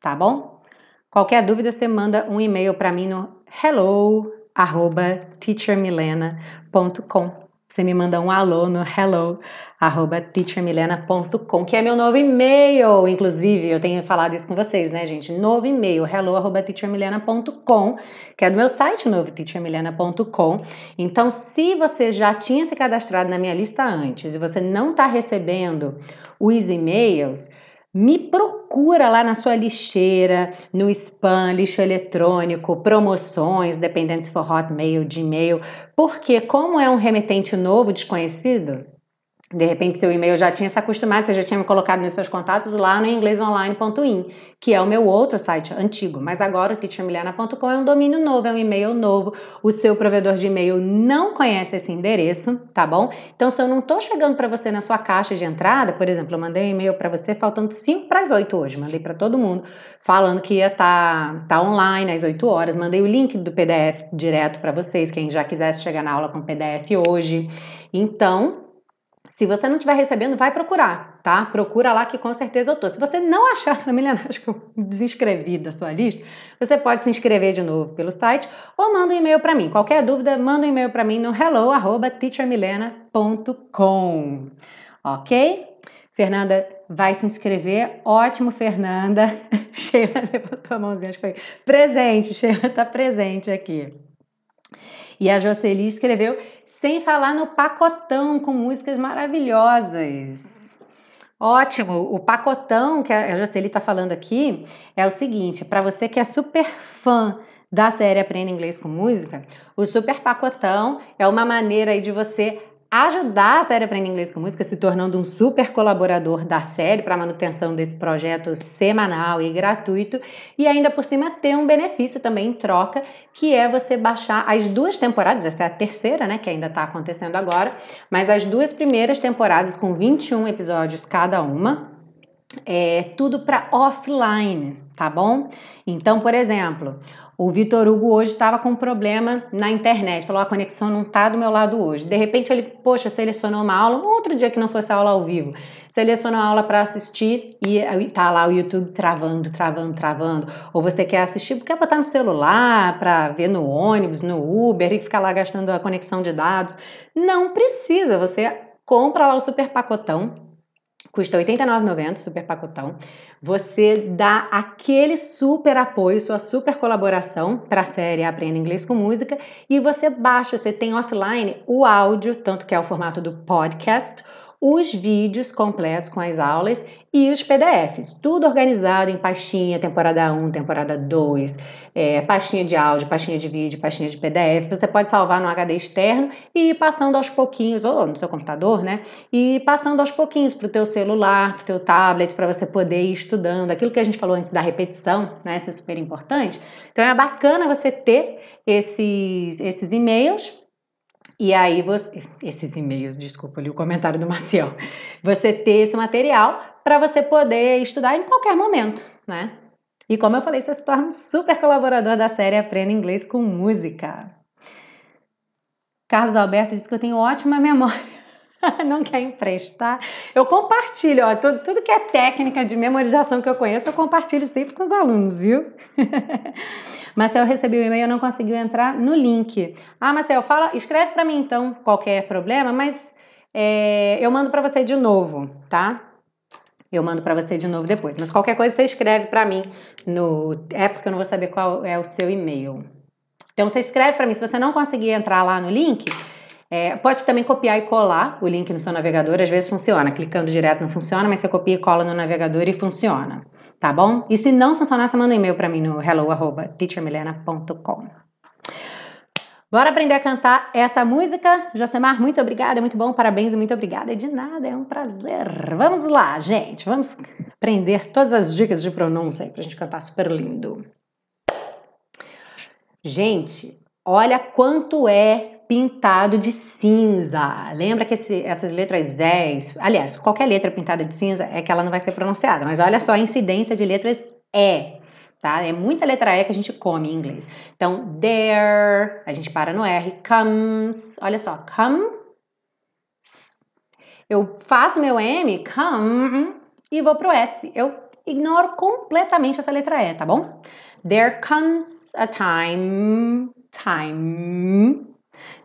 tá bom? Qualquer dúvida, você manda um e-mail para mim no hello@teachermilena.com. Você me manda um alô no hello arroba teachermilena.com, que é meu novo e-mail, inclusive, eu tenho falado isso com vocês, né, gente? Novo e-mail, hello arroba teachermilena.com, que é do meu site novo, teachermilena.com. Então, se você já tinha se cadastrado na minha lista antes e você não está recebendo os e-mails, me procura lá na sua lixeira, no spam, lixo eletrônico, promoções, dependendo se for Hotmail, Gmail, porque como é um remetente novo, desconhecido, de repente, seu e-mail já tinha se acostumado, você já tinha me colocado nos seus contatos lá no inglesonline.in, que é o meu outro site antigo. Mas agora o teachermiliana.com é um domínio novo, é um e-mail novo. O seu provedor de e-mail não conhece esse endereço, tá bom? Então, se eu não estou chegando para você na sua caixa de entrada, por exemplo, eu mandei um e-mail para você faltando 5 para as 8 hoje, mandei para todo mundo, falando que ia estar tá, tá online às 8 horas, mandei o link do PDF direto para vocês, quem já quisesse chegar na aula com PDF hoje. Então, se você não estiver recebendo, vai procurar, tá? Procura lá que com certeza eu tô. Se você não achar (laughs) na milionária, acho que eu desinscrevi da sua lista, você pode se inscrever de novo pelo site ou manda um e-mail para mim. Qualquer dúvida, manda um e-mail para mim no hello@teachermilena.com. OK? Fernanda vai se inscrever. Ótimo, Fernanda. (laughs) Sheila levantou a mãozinha, acho que foi presente. Sheila tá presente aqui. E a Jocely escreveu sem falar no pacotão com músicas maravilhosas. Ótimo! O pacotão que a Jocely está falando aqui é o seguinte: para você que é super fã da série Aprenda Inglês com Música, o super pacotão é uma maneira de você ajudar a série Aprenda Inglês com Música, se tornando um super colaborador da série para manutenção desse projeto semanal e gratuito, e ainda por cima ter um benefício também em troca, que é você baixar as duas temporadas, essa é a terceira, né, que ainda está acontecendo agora, mas as duas primeiras temporadas com 21 episódios cada uma, é tudo para offline, tá bom? Então, por exemplo, o Vitor Hugo hoje estava com um problema na internet, falou a conexão não está do meu lado hoje. De repente ele, poxa, selecionou uma aula, um outro dia que não fosse aula ao vivo, selecionou a aula para assistir e tá lá o YouTube travando, travando, travando. Ou você quer assistir, quer botar no celular para ver no ônibus, no Uber e ficar lá gastando a conexão de dados. Não precisa, você compra lá o super pacotão custa R$ 89,90, super pacotão. Você dá aquele super apoio, sua super colaboração para a série Aprenda Inglês com Música e você baixa, você tem offline o áudio, tanto que é o formato do podcast, os vídeos completos com as aulas e os PDFs, tudo organizado em pastinha, temporada 1, temporada 2, é, pastinha de áudio, pastinha de vídeo, pastinha de PDF. Você pode salvar no HD externo e ir passando aos pouquinhos, ou no seu computador, né? E passando aos pouquinhos para o teu celular, para o teu tablet, para você poder ir estudando. Aquilo que a gente falou antes da repetição, né? Isso é super importante. Então é bacana você ter esses, esses e-mails e aí você, esses e-mails, desculpa ali o comentário do Maciel, você ter esse material para você poder estudar em qualquer momento, né? E como eu falei, você se torna um super colaborador da série Aprenda Inglês com Música. Carlos Alberto disse que eu tenho ótima memória. (laughs) Não quer emprestar? Eu compartilho, ó, tudo, tudo que é técnica de memorização que eu conheço, eu compartilho sempre com os alunos, viu? (laughs) Marcel recebeu o e-mail e não conseguiu entrar no link. Ah, Marcel, fala, escreve para mim então qualquer problema, mas é, eu mando para você de novo, tá? Eu mando para você de novo depois. Mas qualquer coisa você escreve para mim no. É porque eu não vou saber qual é o seu e-mail. Então você escreve para mim. Se você não conseguir entrar lá no link, é, pode também copiar e colar o link no seu navegador. Às vezes funciona. Clicando direto não funciona, mas você copia e cola no navegador e funciona. Tá bom? E se não funcionar, você manda um e-mail para mim no hello@teachermilena.com. Bora aprender a cantar essa música? Josemar, muito obrigada, é muito bom, parabéns e muito obrigada. De nada, é um prazer. Vamos lá, gente, vamos aprender todas as dicas de pronúncia aí pra gente cantar super lindo. Gente, olha quanto é pintado de cinza. Lembra que esse, essas letras Z's, aliás, qualquer letra pintada de cinza é que ela não vai ser pronunciada, mas olha só a incidência de letras E tá? É muita letra E que a gente come em inglês. Então, there, a gente para no R, comes, olha só, come. Eu faço meu M, come, e vou pro S. Eu ignoro completamente essa letra E, tá bom? There comes a time, time.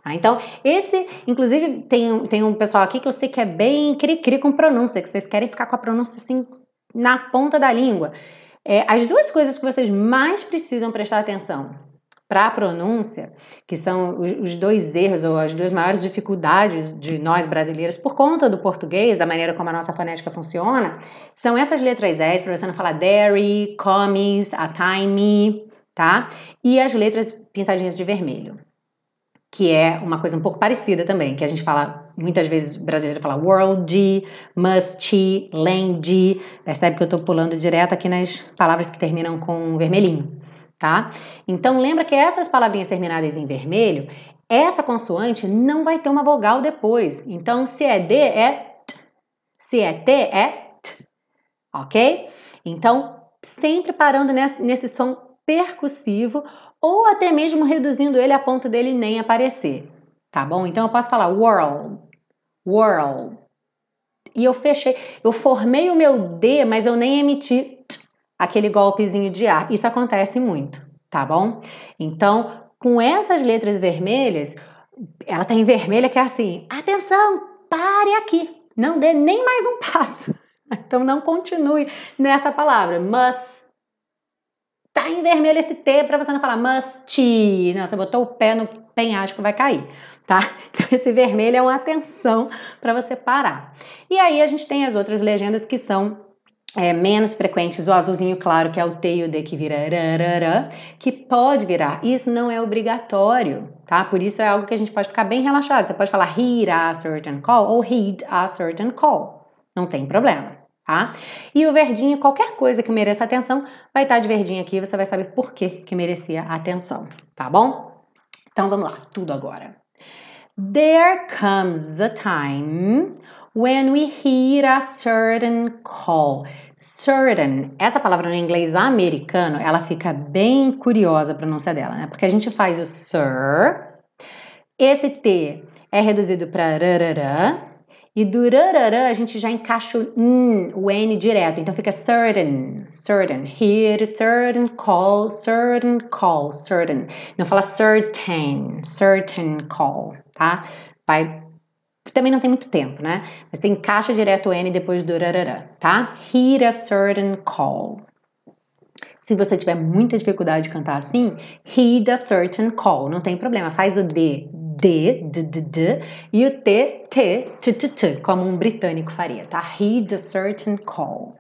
Ah, então, esse, inclusive, tem, tem um pessoal aqui que eu sei que é bem cri-cri com pronúncia, que vocês querem ficar com a pronúncia assim na ponta da língua. É, as duas coisas que vocês mais precisam prestar atenção para a pronúncia, que são os dois erros ou as duas maiores dificuldades de nós brasileiros por conta do português, da maneira como a nossa fonética funciona, são essas letras S, para você não falar dairy, comes, a time, tá? E as letras pintadinhas de vermelho que é uma coisa um pouco parecida também, que a gente fala, muitas vezes brasileiro fala world, must, land, percebe que eu estou pulando direto aqui nas palavras que terminam com vermelhinho, tá? Então lembra que essas palavrinhas terminadas em vermelho, essa consoante não vai ter uma vogal depois. Então se é D é T, se é T é T, ok? Então sempre parando nesse, nesse som percussivo ou até mesmo reduzindo ele a ponto dele nem aparecer, tá bom? Então eu posso falar world, world. E eu fechei, eu formei o meu D, mas eu nem emiti aquele golpezinho de ar. Isso acontece muito, tá bom? Então, com essas letras vermelhas, ela tá em vermelha que é assim: atenção, pare aqui, não dê nem mais um passo. (laughs) Então não continue nessa palavra. Must tá em vermelho esse T para você não falar must. Não, você botou o pé no penhasco, vai cair, tá? (laughs) Então esse vermelho é uma atenção para você parar. E aí a gente tem as outras legendas que são é, menos frequentes, o azulzinho claro, que é o T e o D que vira que pode virar. Isso não é obrigatório, tá? Por isso é algo que a gente pode ficar bem relaxado. Você pode falar heed a certain call ou heed a certain call. Não tem problema tá? E o verdinho, qualquer coisa que mereça atenção, vai estar de verdinho aqui, você vai saber por que que merecia atenção, tá bom? Então vamos lá, tudo agora. There comes a time when we hear a certain call. Certain, essa palavra no inglês americano, ela fica bem curiosa a pronúncia dela, né? Porque a gente faz o sir, esse T é reduzido para rarará, e do rararã a gente já encaixa o N, o N direto. Então fica certain, certain. Hear certain call, certain call, certain. Não fala certain, certain call, tá? Vai também não tem muito tempo, né? Mas você encaixa direto o N depois do rararã, tá? Hear a certain call. Se você tiver muita dificuldade de cantar assim, heed a certain call, não tem problema, faz o D, D, D, D, D, e o T, T, T, T, T, como um britânico faria, tá? Heed a certain call,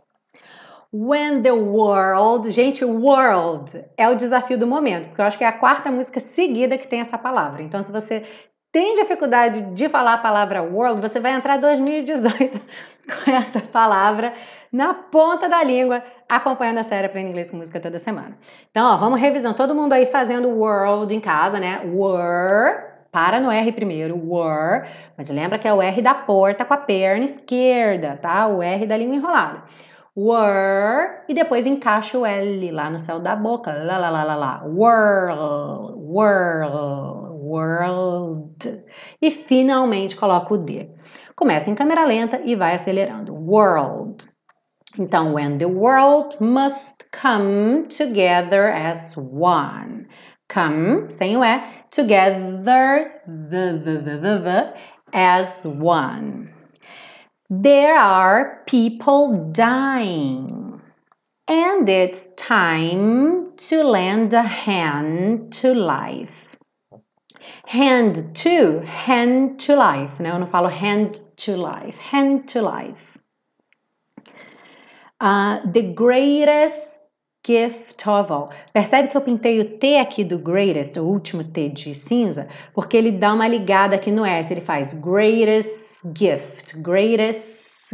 When the world, gente, world é o desafio do momento, porque eu acho que é a quarta música seguida que tem essa palavra. Então, se você tem dificuldade de falar a palavra world, você vai entrar 2018 (laughs) com essa palavra na ponta da língua, acompanhando a série Aprenda Inglês com Música toda semana. Então, ó, vamos revisão. Todo mundo aí fazendo world em casa, né? Were, para no R primeiro, were, mas lembra que é o R da porta com a perna esquerda, tá? O R da língua enrolada were e depois encaixa o L lá no céu da boca, lá lá lá lá lá, world, world, world e finalmente coloca o D. Começa em câmera lenta e vai acelerando. World. Então, when the world must come together as one. Come, sem o E, together, the, the, the, the, the, as one. There are people dying, and it's time to lend a hand to life. Hand to, hand to life, né? Eu não falo hand to life, hand to life. Uh, the greatest gift all. Percebe que eu pintei o T aqui do greatest, o último T de cinza, porque ele dá uma ligada aqui no S, ele faz greatest gift, greatest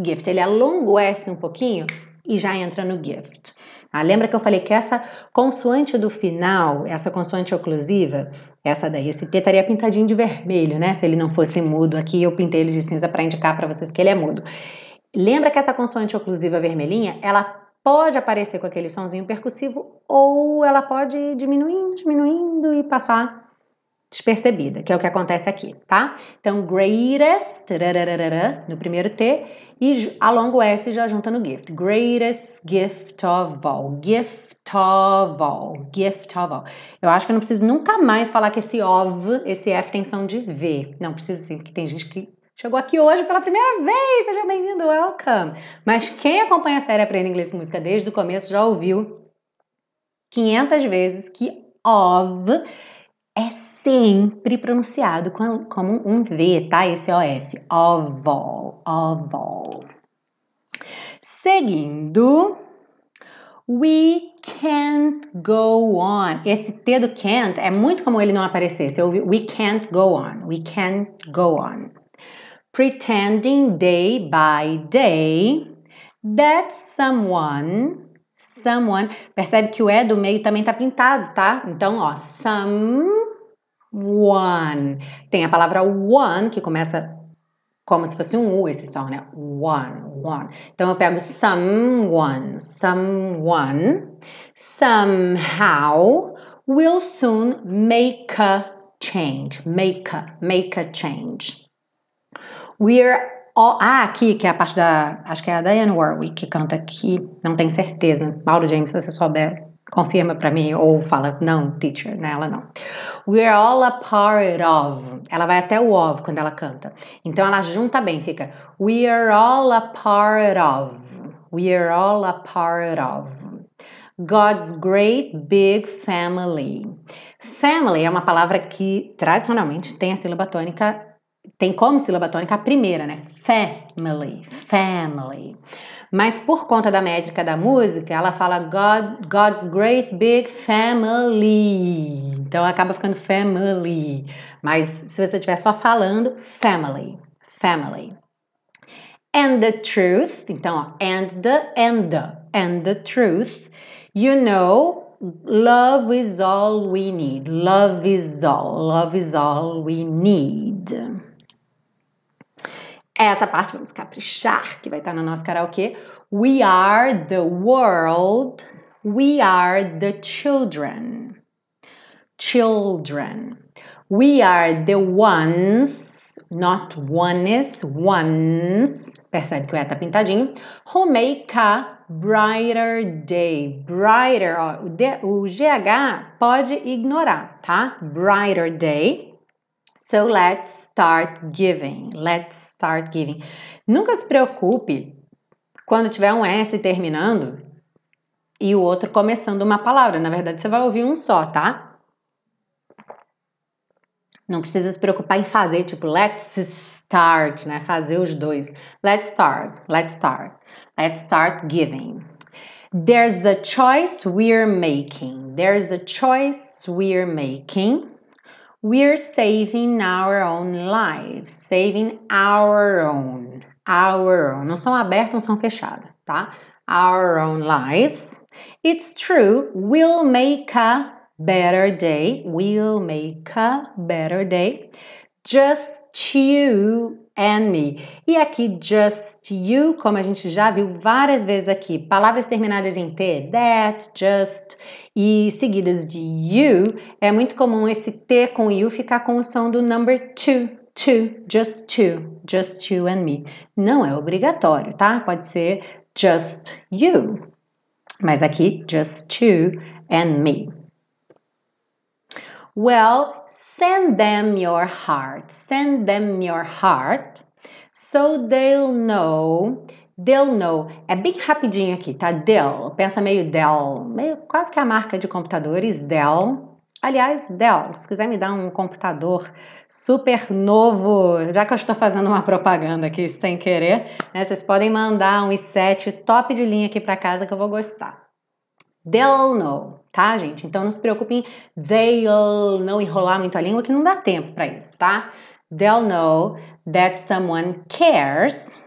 gift. Ele alonga o S um pouquinho e já entra no gift. Ah, lembra que eu falei que essa consoante do final, essa consoante oclusiva, essa daí, esse T estaria pintadinho de vermelho, né? Se ele não fosse mudo aqui, eu pintei ele de cinza para indicar para vocês que ele é mudo. Lembra que essa consoante oclusiva vermelhinha, ela pode aparecer com aquele sonzinho percussivo ou ela pode ir diminuindo, diminuindo e passar despercebida, que é o que acontece aqui, tá? Então, greatest, no primeiro T, e alonga o S já junta no gift. Greatest gift of all. Gift of all. Gift of all. Eu acho que eu não preciso nunca mais falar que esse of, esse F tem som de V. Não preciso sim, porque tem gente que chegou aqui hoje pela primeira vez. Seja bem-vindo, welcome. Mas quem acompanha a série Aprenda Inglês com Música desde o começo já ouviu 500 vezes que of é sempre pronunciado como um V, tá? Esse OF. Oval, oval. Seguindo, we can't go on. Esse T do can't é muito como ele não aparecer. Você ouve we can't go on, we can't go on. Pretending day by day that someone someone. Percebe que o E do meio também tá pintado, tá? Então, ó, some one. Tem a palavra one, que começa como se fosse um U esse som, né? One, one. Então eu pego someone, someone, somehow will soon make a change, make a, make a change. We're all, ah, aqui, que é a parte da, acho que é a Diane Warwick que canta aqui, não tenho certeza. Mauro James, se você souber, confirma para mim ou fala, não, teacher, né? Ela não. We're all a part of. Ela vai até o of quando ela canta. Então ela junta bem, fica We're all a part of. We're all a part of. God's great big family. Family é uma palavra que tradicionalmente tem a sílaba tônica, tem como sílaba tônica a primeira, né? Family, family. Mas por conta da métrica da música, ela fala God, God's Great Big Family. Então acaba ficando family. Mas se você estiver só falando, family. Family. And the truth, então, ó, and the, and the, and the truth, you know, love is all we need. Love is all, love is all we need. Essa parte vamos caprichar, que vai estar no nosso karaokê. We are the world, we are the children. Children. We are the ones, not ones, ones. Percebe que o E tá pintadinho. Who make a brighter day. Brighter, ó, o, D, o GH pode ignorar, tá? Brighter day. So let's start giving. Let's start giving. Nunca se preocupe quando tiver um S terminando e o outro começando uma palavra. Na verdade, você vai ouvir um só, tá? Não precisa se preocupar em fazer, tipo, let's start, né? Fazer os dois. Let's start, let's start. Let's start giving. There's a choice we're making. There's a choice we're making. We're saving our own lives. Saving our own. Our own. Não são aberto, não são fechado, tá? Our own lives. It's true. We'll make a better day. We'll make a better day. Just you and me. E aqui, just you, como a gente já viu várias vezes aqui, palavras terminadas em T, that, just, e seguidas de you, é muito comum esse T com you ficar com o som do number two, two, just two, just you and me. Não é obrigatório, tá? Pode ser just you, mas aqui, just you and me. Well, send them your heart. Send them your heart so they'll know. They'll know. É bem rapidinho aqui, tá? Dell. Pensa meio Dell. Meio quase que a marca de computadores Dell. Aliás, Dell, se quiser me dar um computador super novo, já que eu estou fazendo uma propaganda aqui sem querer, né, vocês podem mandar um i7 top de linha aqui para casa que eu vou gostar. They'll know, tá, gente? Então não se preocupem, they'll não enrolar muito a língua que não dá tempo para isso, tá? They'll know that someone cares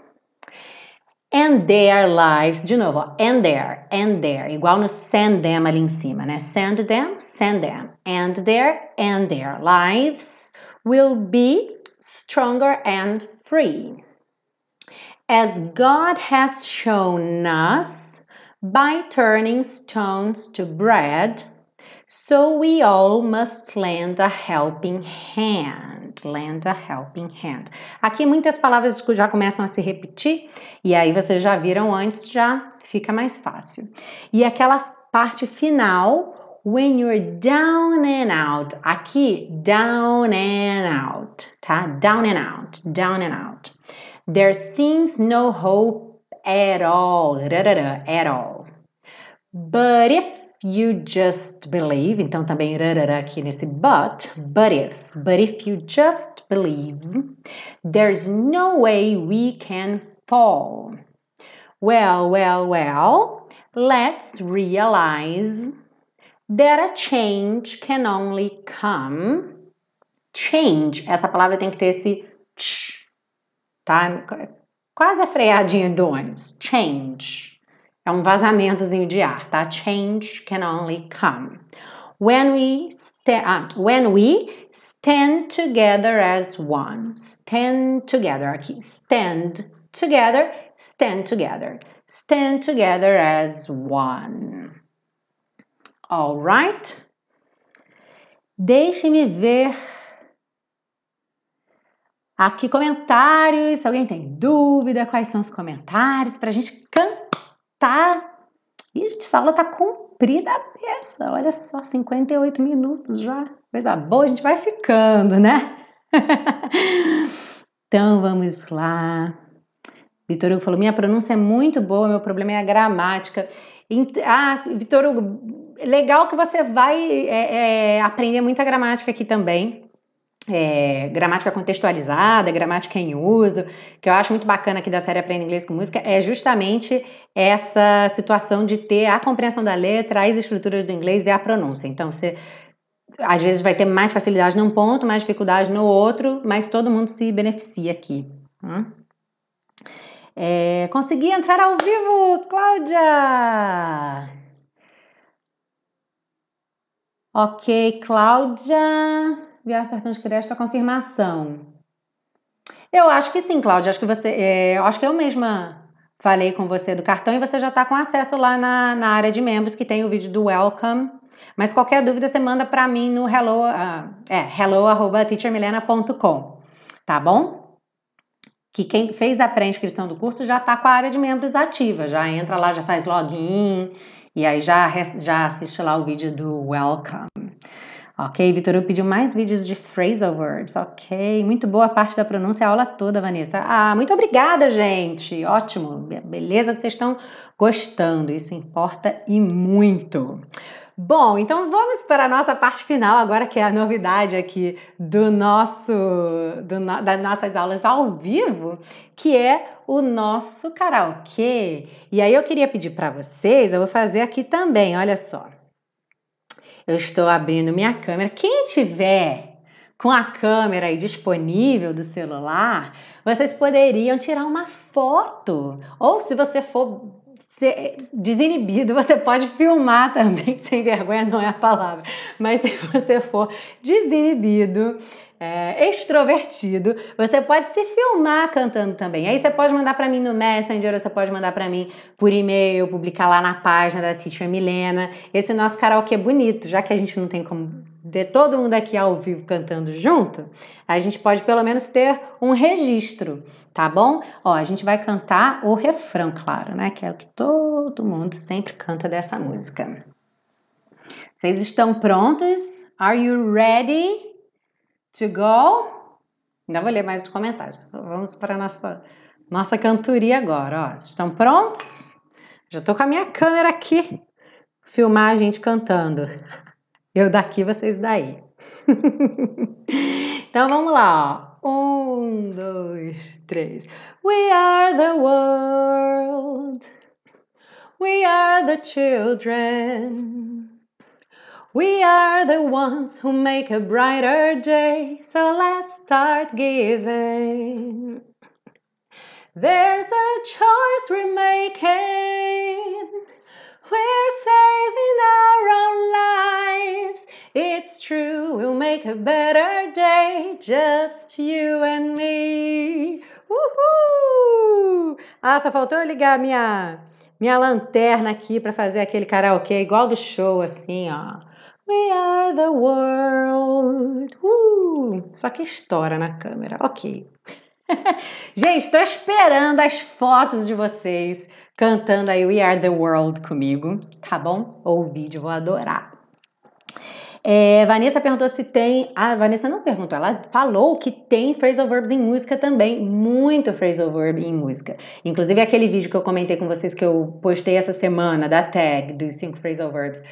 and their lives, de novo, and their, and their, igual no send them ali em cima, né? Send them, send them, and their, and their lives will be stronger and free. As God has shown us by turning stones to bread, so we all must lend a helping hand. Lend a helping hand. Aqui muitas palavras já começam a se repetir e aí vocês já viram antes, já fica mais fácil. E aquela parte final, when you're down and out. Aqui, down and out, tá? Down and out, down and out. There seems no hope at all, at all. But if you just believe, então também aqui nesse but, but if, but if you just believe, there's no way we can fall. Well, well, well, let's realize that a change can only come. Change, essa palavra tem que ter esse ch, tá? Quase a freadinha do ônibus. Change. É um vazamentozinho de ar, tá? Change can only come. When we, uh, when we stand together as one. Stand together aqui. Stand together, stand together. Stand together as one. All right? Deixe-me ver Aqui comentários, se alguém tem dúvida, quais são os comentários para a gente cantar. Ih, essa aula tá comprida a peça, olha só, 58 minutos já. Coisa boa, a gente vai ficando, né? (laughs) então vamos lá. Vitor Hugo falou: minha pronúncia é muito boa, meu problema é a gramática. Ah, Vitor Hugo, legal que você vai é, é, aprender muita gramática aqui também é, gramática contextualizada, gramática em uso, que eu acho muito bacana aqui da série Aprenda Inglês com Música, é justamente essa situação de ter a compreensão da letra, as estruturas do inglês e a pronúncia. Então, você às vezes vai ter mais facilidade num ponto, mais dificuldade no outro, mas todo mundo se beneficia aqui. Hum? É, consegui entrar ao vivo, Cláudia! Ok, Cláudia enviar cartão de crédito a confirmação. Eu acho que sim, Cláudia. Acho que você. É, acho que eu mesma falei com você do cartão e você já está com acesso lá na, na área de membros que tem o vídeo do Welcome. Mas qualquer dúvida você manda para mim no hello, uh, é, hello@teachermilena.com, tá bom? Que quem fez a pré-inscrição do curso já está com a área de membros ativa, já entra lá, já faz login e aí já, já assiste lá o vídeo do Welcome. Ok, Vitor Hugo pediu mais vídeos de phrasal verbs. Ok, muito boa parte da pronúncia, a aula toda, Vanessa. Ah, muito obrigada, gente. Ótimo, beleza que vocês estão gostando, isso importa e muito. Bom, então vamos para a nossa parte final agora, que é a novidade aqui do nosso, do, das nossas aulas ao vivo, que é o nosso karaokê. E aí eu queria pedir para vocês, eu vou fazer aqui também, olha só. Eu estou abrindo minha câmera. Quem tiver com a câmera aí disponível do celular, vocês poderiam tirar uma foto. Ou se você for desinibido, você pode filmar também, (laughs) sem vergonha não é a palavra, mas se você for desinibido, é, extrovertido, você pode se filmar cantando também. Aí você pode mandar para mim no Messenger, você pode mandar para mim por e-mail, publicar lá na página da Teacher Milena. Esse nosso karaokê é bonito, já que a gente não tem como ver todo mundo aqui ao vivo cantando junto, a gente pode pelo menos ter um registro, tá bom? Ó, a gente vai cantar o refrão, claro, né? Que é o que todo mundo sempre canta dessa música. Vocês estão prontos? Are you ready? To go. Ainda vou ler mais os comentários. Vamos para a nossa, nossa cantoria agora. Ó. Estão prontos? Já estou com a minha câmera aqui. Filmar a gente cantando. Eu daqui, vocês daí. (laughs) então vamos lá. Ó. Um, dois, três. We are the world. We are the children. We are the ones who make a brighter day, so let's start giving. There's a choice we're making. We're saving our own lives. It's true, we'll make a better day, just you and me. Uhul! Ah, só faltou ligar minha minha lanterna aqui para fazer aquele karaokê igual do show, assim, ó. We are the world. Uh, só que estoura na câmera. Ok. (laughs) Gente, estou esperando as fotos de vocês cantando aí We Are the World comigo, tá bom? Ou o vídeo, vou adorar. É, Vanessa perguntou se tem. A Vanessa não perguntou, ela falou que tem phrasal verbs em música também. Muito phrasal verb em música. Inclusive aquele vídeo que eu comentei com vocês que eu postei essa semana da tag dos cinco phrasal verbs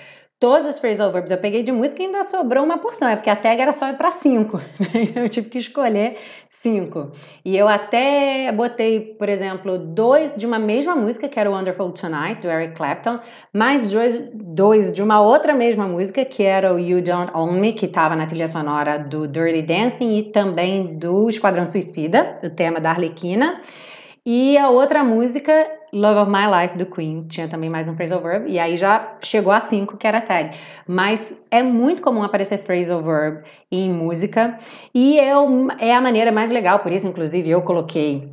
Todos os phrasal verbs eu peguei de música e ainda sobrou uma porção, é porque a tag era só para cinco, (laughs) eu tive que escolher cinco. E eu até botei, por exemplo, dois de uma mesma música, que era o Wonderful Tonight, do Eric Clapton, mais dois, dois de uma outra mesma música, que era o You Don't Own Me, que estava na trilha sonora do Dirty Dancing e também do Esquadrão Suicida, o tema da Arlequina. E a outra música, Love of My Life, do Queen, tinha também mais um phrasal verb, e aí já chegou a cinco, que era tag. Mas é muito comum aparecer phrasal verb em música, e é, é a maneira mais legal, por isso, inclusive, eu coloquei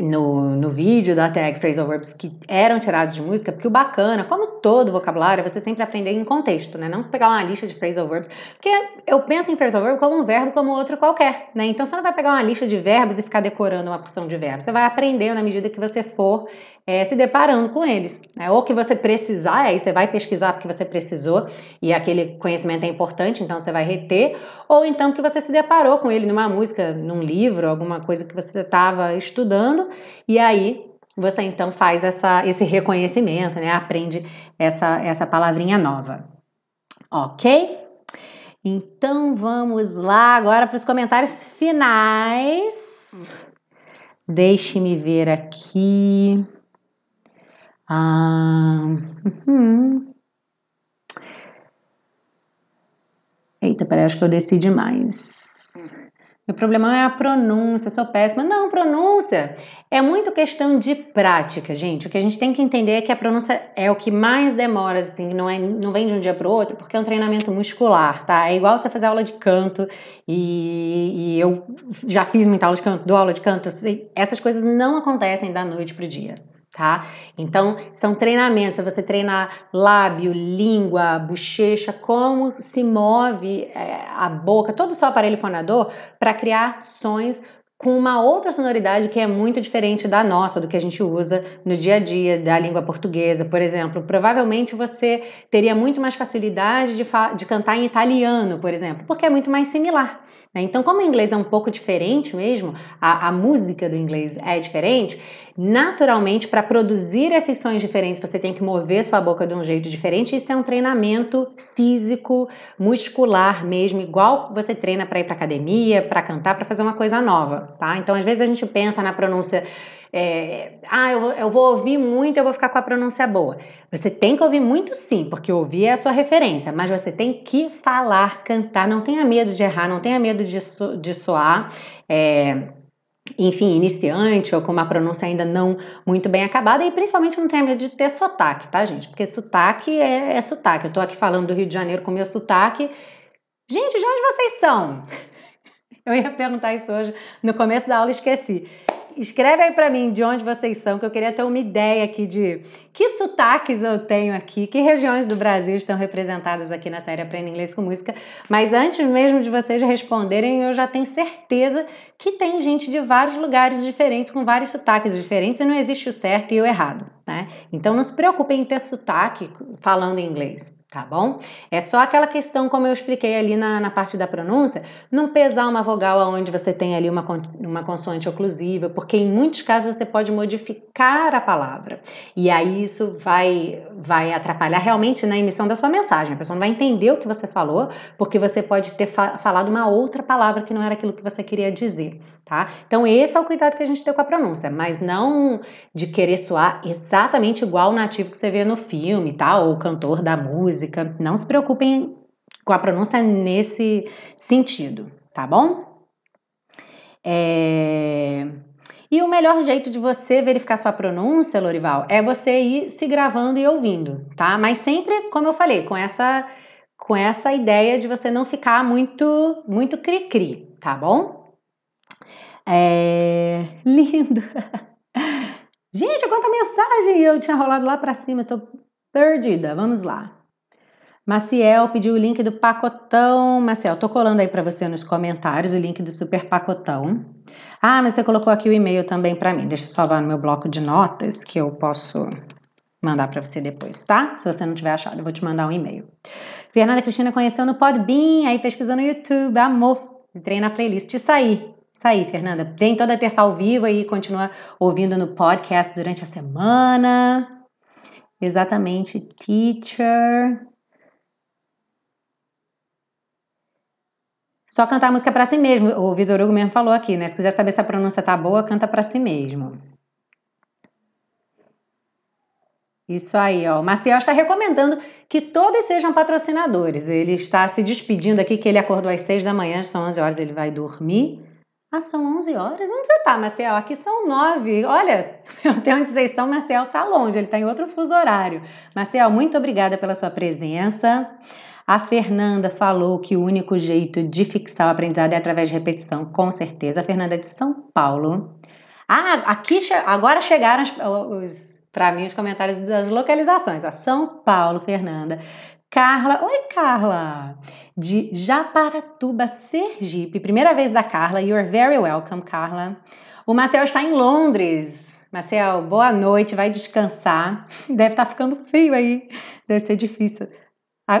no, no vídeo da tag phrasal verbs que eram tirados de música, porque o bacana, como todo vocabulário, é você sempre aprender em contexto, né? Não pegar uma lista de phrasal verbs, porque eu penso em phrasal verb como um verbo como outro qualquer, né? Então você não vai pegar uma lista de verbos e ficar decorando uma porção de verbos. Você vai aprender na medida que você for é, se deparando com eles. Né? Ou que você precisar, aí você vai pesquisar porque você precisou e aquele conhecimento é importante, então você vai reter, ou então que você se deparou com ele numa música, num livro, alguma coisa que você estava estudando, e aí você então faz essa, esse reconhecimento, né? aprende essa, essa palavrinha nova. Ok? Então vamos lá agora para os comentários finais. Deixe-me ver aqui. Ah. Eita, peraí, acho que eu desci demais. Meu problema é a pronúncia, sou péssima. Não, pronúncia é muito questão de prática, gente. O que a gente tem que entender é que a pronúncia é o que mais demora, assim, não, é, não vem de um dia para o outro, porque é um treinamento muscular, tá? É igual você fazer aula de canto, e, e eu já fiz muita aula de canto, dou aula de canto, essas coisas não acontecem da noite para o dia tá? Então, são treinamentos, você treinar lábio, língua, bochecha, como se move é, a boca, todo o seu aparelho fonador para criar sons com uma outra sonoridade que é muito diferente da nossa, do que a gente usa no dia a dia da língua portuguesa, por exemplo. Provavelmente você teria muito mais facilidade de, de cantar em italiano, por exemplo, porque é muito mais similar. Né? Então, como o inglês é um pouco diferente mesmo, a, a música do inglês é diferente, naturalmente, para produzir esses sons diferentes, você tem que mover sua boca de um jeito diferente. Isso é um treinamento físico, muscular mesmo, igual você treina para ir para academia, para cantar, para fazer uma coisa nova, tá? Então, às vezes a gente pensa na pronúncia é, ah, eu, eu, vou ouvir muito, eu vou ficar com a pronúncia boa. Você tem que ouvir muito sim, porque ouvir é a sua referência, mas você tem que falar, cantar, não tenha medo de errar, não tenha medo de, so, de soar. É, enfim, iniciante ou com uma pronúncia ainda não muito bem acabada, e principalmente não tenha medo de ter sotaque, tá, gente? Porque sotaque é, é sotaque. Eu tô aqui falando do Rio de Janeiro com meu sotaque. Gente, de onde vocês são? (laughs) Eu ia perguntar isso hoje no começo da aula esqueci. Escreve aí para mim de onde vocês são, que eu queria ter uma ideia aqui de que sotaques eu tenho aqui, que regiões do Brasil estão representadas aqui na série Aprenda Inglês com Música. Mas antes mesmo de vocês responderem, eu já tenho certeza que tem gente de vários lugares diferentes, com vários sotaques diferentes, e não existe o certo e o errado, né? Então não se preocupem em ter sotaque falando inglês tá bom? É só aquela questão, como eu expliquei ali na, na parte da pronúncia, não pesar uma vogal onde você tem ali uma, uma consoante oclusiva, porque em muitos casos você pode modificar a palavra. E aí isso vai, vai atrapalhar realmente na emissão da sua mensagem. A pessoa não vai entender o que você falou, porque você pode ter fa falado uma outra palavra que não era aquilo que você queria dizer tá? Então esse é o cuidado que a gente tem com a pronúncia, mas não de querer soar exatamente igual o nativo que você vê no filme, tá? Ou o cantor da música. Não se preocupem com a pronúncia nesse sentido, tá bom? É... E o melhor jeito de você verificar sua pronúncia, Lorival, é você ir se gravando e ouvindo, tá? Mas sempre, como eu falei, com essa com essa ideia de você não ficar muito muito cri-cri, tá bom? É... Lindo! (laughs) Gente, quanta mensagem eu tinha rolado lá para cima, tô perdida. Vamos lá. Maciel pediu o link do pacotão. Maciel, tô colando aí para você nos comentários o link do super pacotão. Ah, mas você colocou aqui o e-mail também para mim. Deixa eu salvar no meu bloco de notas que eu posso mandar para você depois, tá? Se você não tiver achado, eu vou te mandar um e-mail. Fernanda Cristina conheceu no Podbean, aí pesquisando no YouTube, amor. Entrei na playlist e saí. Aí, Fernanda. Tem toda terça ao vivo aí, continua ouvindo no podcast durante a semana. Exatamente, teacher. Só cantar música para si mesmo. O Vitor Hugo mesmo falou aqui, né? Se quiser saber se a pronúncia tá boa, canta para si mesmo. Isso aí, ó. O Maciel está recomendando que todos sejam patrocinadores. Ele está se despedindo aqui, que ele acordou às 6 da manhã, são 11 horas, ele vai dormir. Ah, são 11 horas? Onde você tá, Marcel? Aqui são 9. Olha, até onde vocês estão, Marcel tá longe, ele tá em outro fuso horário. Marcel, muito obrigada pela sua presença. A Fernanda falou que o único jeito de fixar o aprendizado é através de repetição, com certeza. A Fernanda é de São Paulo. Ah, aqui agora chegaram os, os para mim os comentários das localizações. A São Paulo, Fernanda. Carla, oi Carla, de Japaratuba, Sergipe. Primeira vez da Carla, you're very welcome, Carla. O Marcel está em Londres. Marcel, boa noite, vai descansar. (laughs) Deve estar tá ficando frio aí, deve ser difícil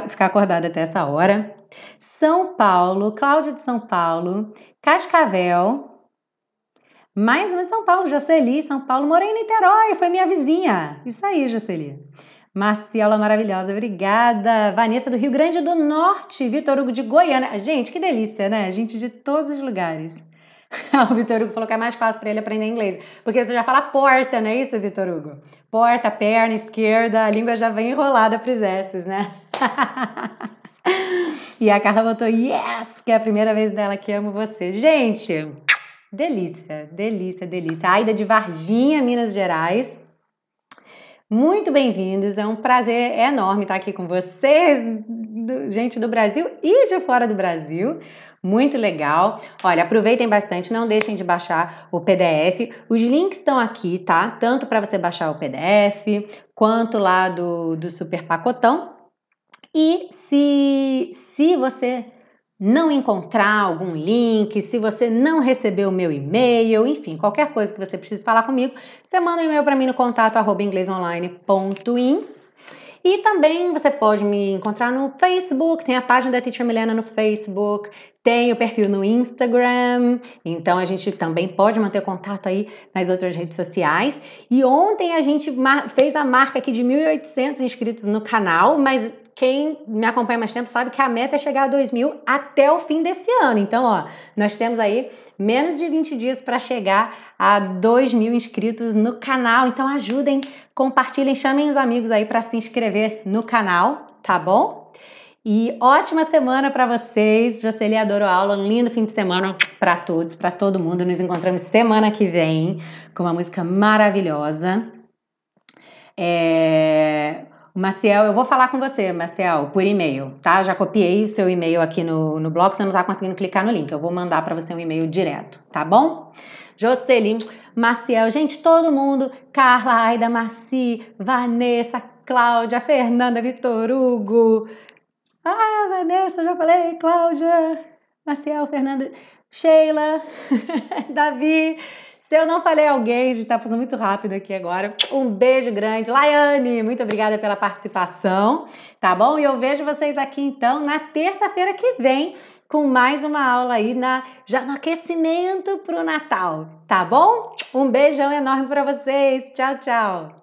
ficar acordada até essa hora. São Paulo, Cláudia de São Paulo, Cascavel, mais uma de São Paulo, Jaceli, São Paulo, morei em Niterói, foi minha vizinha. Isso aí, Jaceli. Marciela maravilhosa, obrigada. Vanessa do Rio Grande do Norte, Vitor Hugo de Goiânia. Gente, que delícia, né? Gente de todos os lugares. (laughs) o Vitor Hugo falou que é mais fácil para ele aprender inglês, porque você já fala porta, não é isso, Vitor Hugo? Porta, perna, esquerda, a língua já vem enrolada para os S's, né? (laughs) e a Carla botou yes, que é a primeira vez dela que amo você. Gente, delícia, delícia, delícia. Aida de Varginha, Minas Gerais. Muito bem-vindos, é um prazer enorme estar aqui com vocês, gente do Brasil e de fora do Brasil. Muito legal. Olha, aproveitem bastante, não deixem de baixar o PDF. Os links estão aqui, tá? Tanto para você baixar o PDF, quanto lá do, do Super Pacotão. E se, se você não encontrar algum link, se você não recebeu o meu e-mail, enfim, qualquer coisa que você precise falar comigo, você manda um e-mail para mim no contato arroba inglesonline.in. E também você pode me encontrar no Facebook, tem a página da Teacher Milena no Facebook, tem o perfil no Instagram, então a gente também pode manter contato aí nas outras redes sociais. E ontem a gente fez a marca aqui de 1.800 inscritos no canal, mas quem me acompanha mais tempo sabe que a meta é chegar a 2 mil até o fim desse ano. Então, ó, nós temos aí menos de 20 dias para chegar a 2 mil inscritos no canal. Então, ajudem, compartilhem, chamem os amigos aí para se inscrever no canal, tá bom? E ótima semana para vocês. Jocely adoro aula. Um lindo fim de semana para todos, para todo mundo. Nos encontramos semana que vem com uma música maravilhosa. É... Maciel, eu vou falar com você, Maciel, por e-mail, tá? Já copiei o seu e-mail aqui no, no blog, você não tá conseguindo clicar no link. Eu vou mandar para você um e-mail direto, tá bom? Jocely, Maciel, gente, todo mundo, Carla, Aida, Maci, Vanessa, Cláudia, Fernanda, Vitor Hugo. Ah, Vanessa, já falei, Cláudia, Maciel, Fernanda, Sheila, (laughs) Davi. Se eu não falei alguém, a gente tá passando muito rápido aqui agora. Um beijo grande. Laiane, muito obrigada pela participação, tá bom? E eu vejo vocês aqui então na terça-feira que vem com mais uma aula aí na já no aquecimento pro Natal, tá bom? Um beijão enorme para vocês. Tchau, tchau.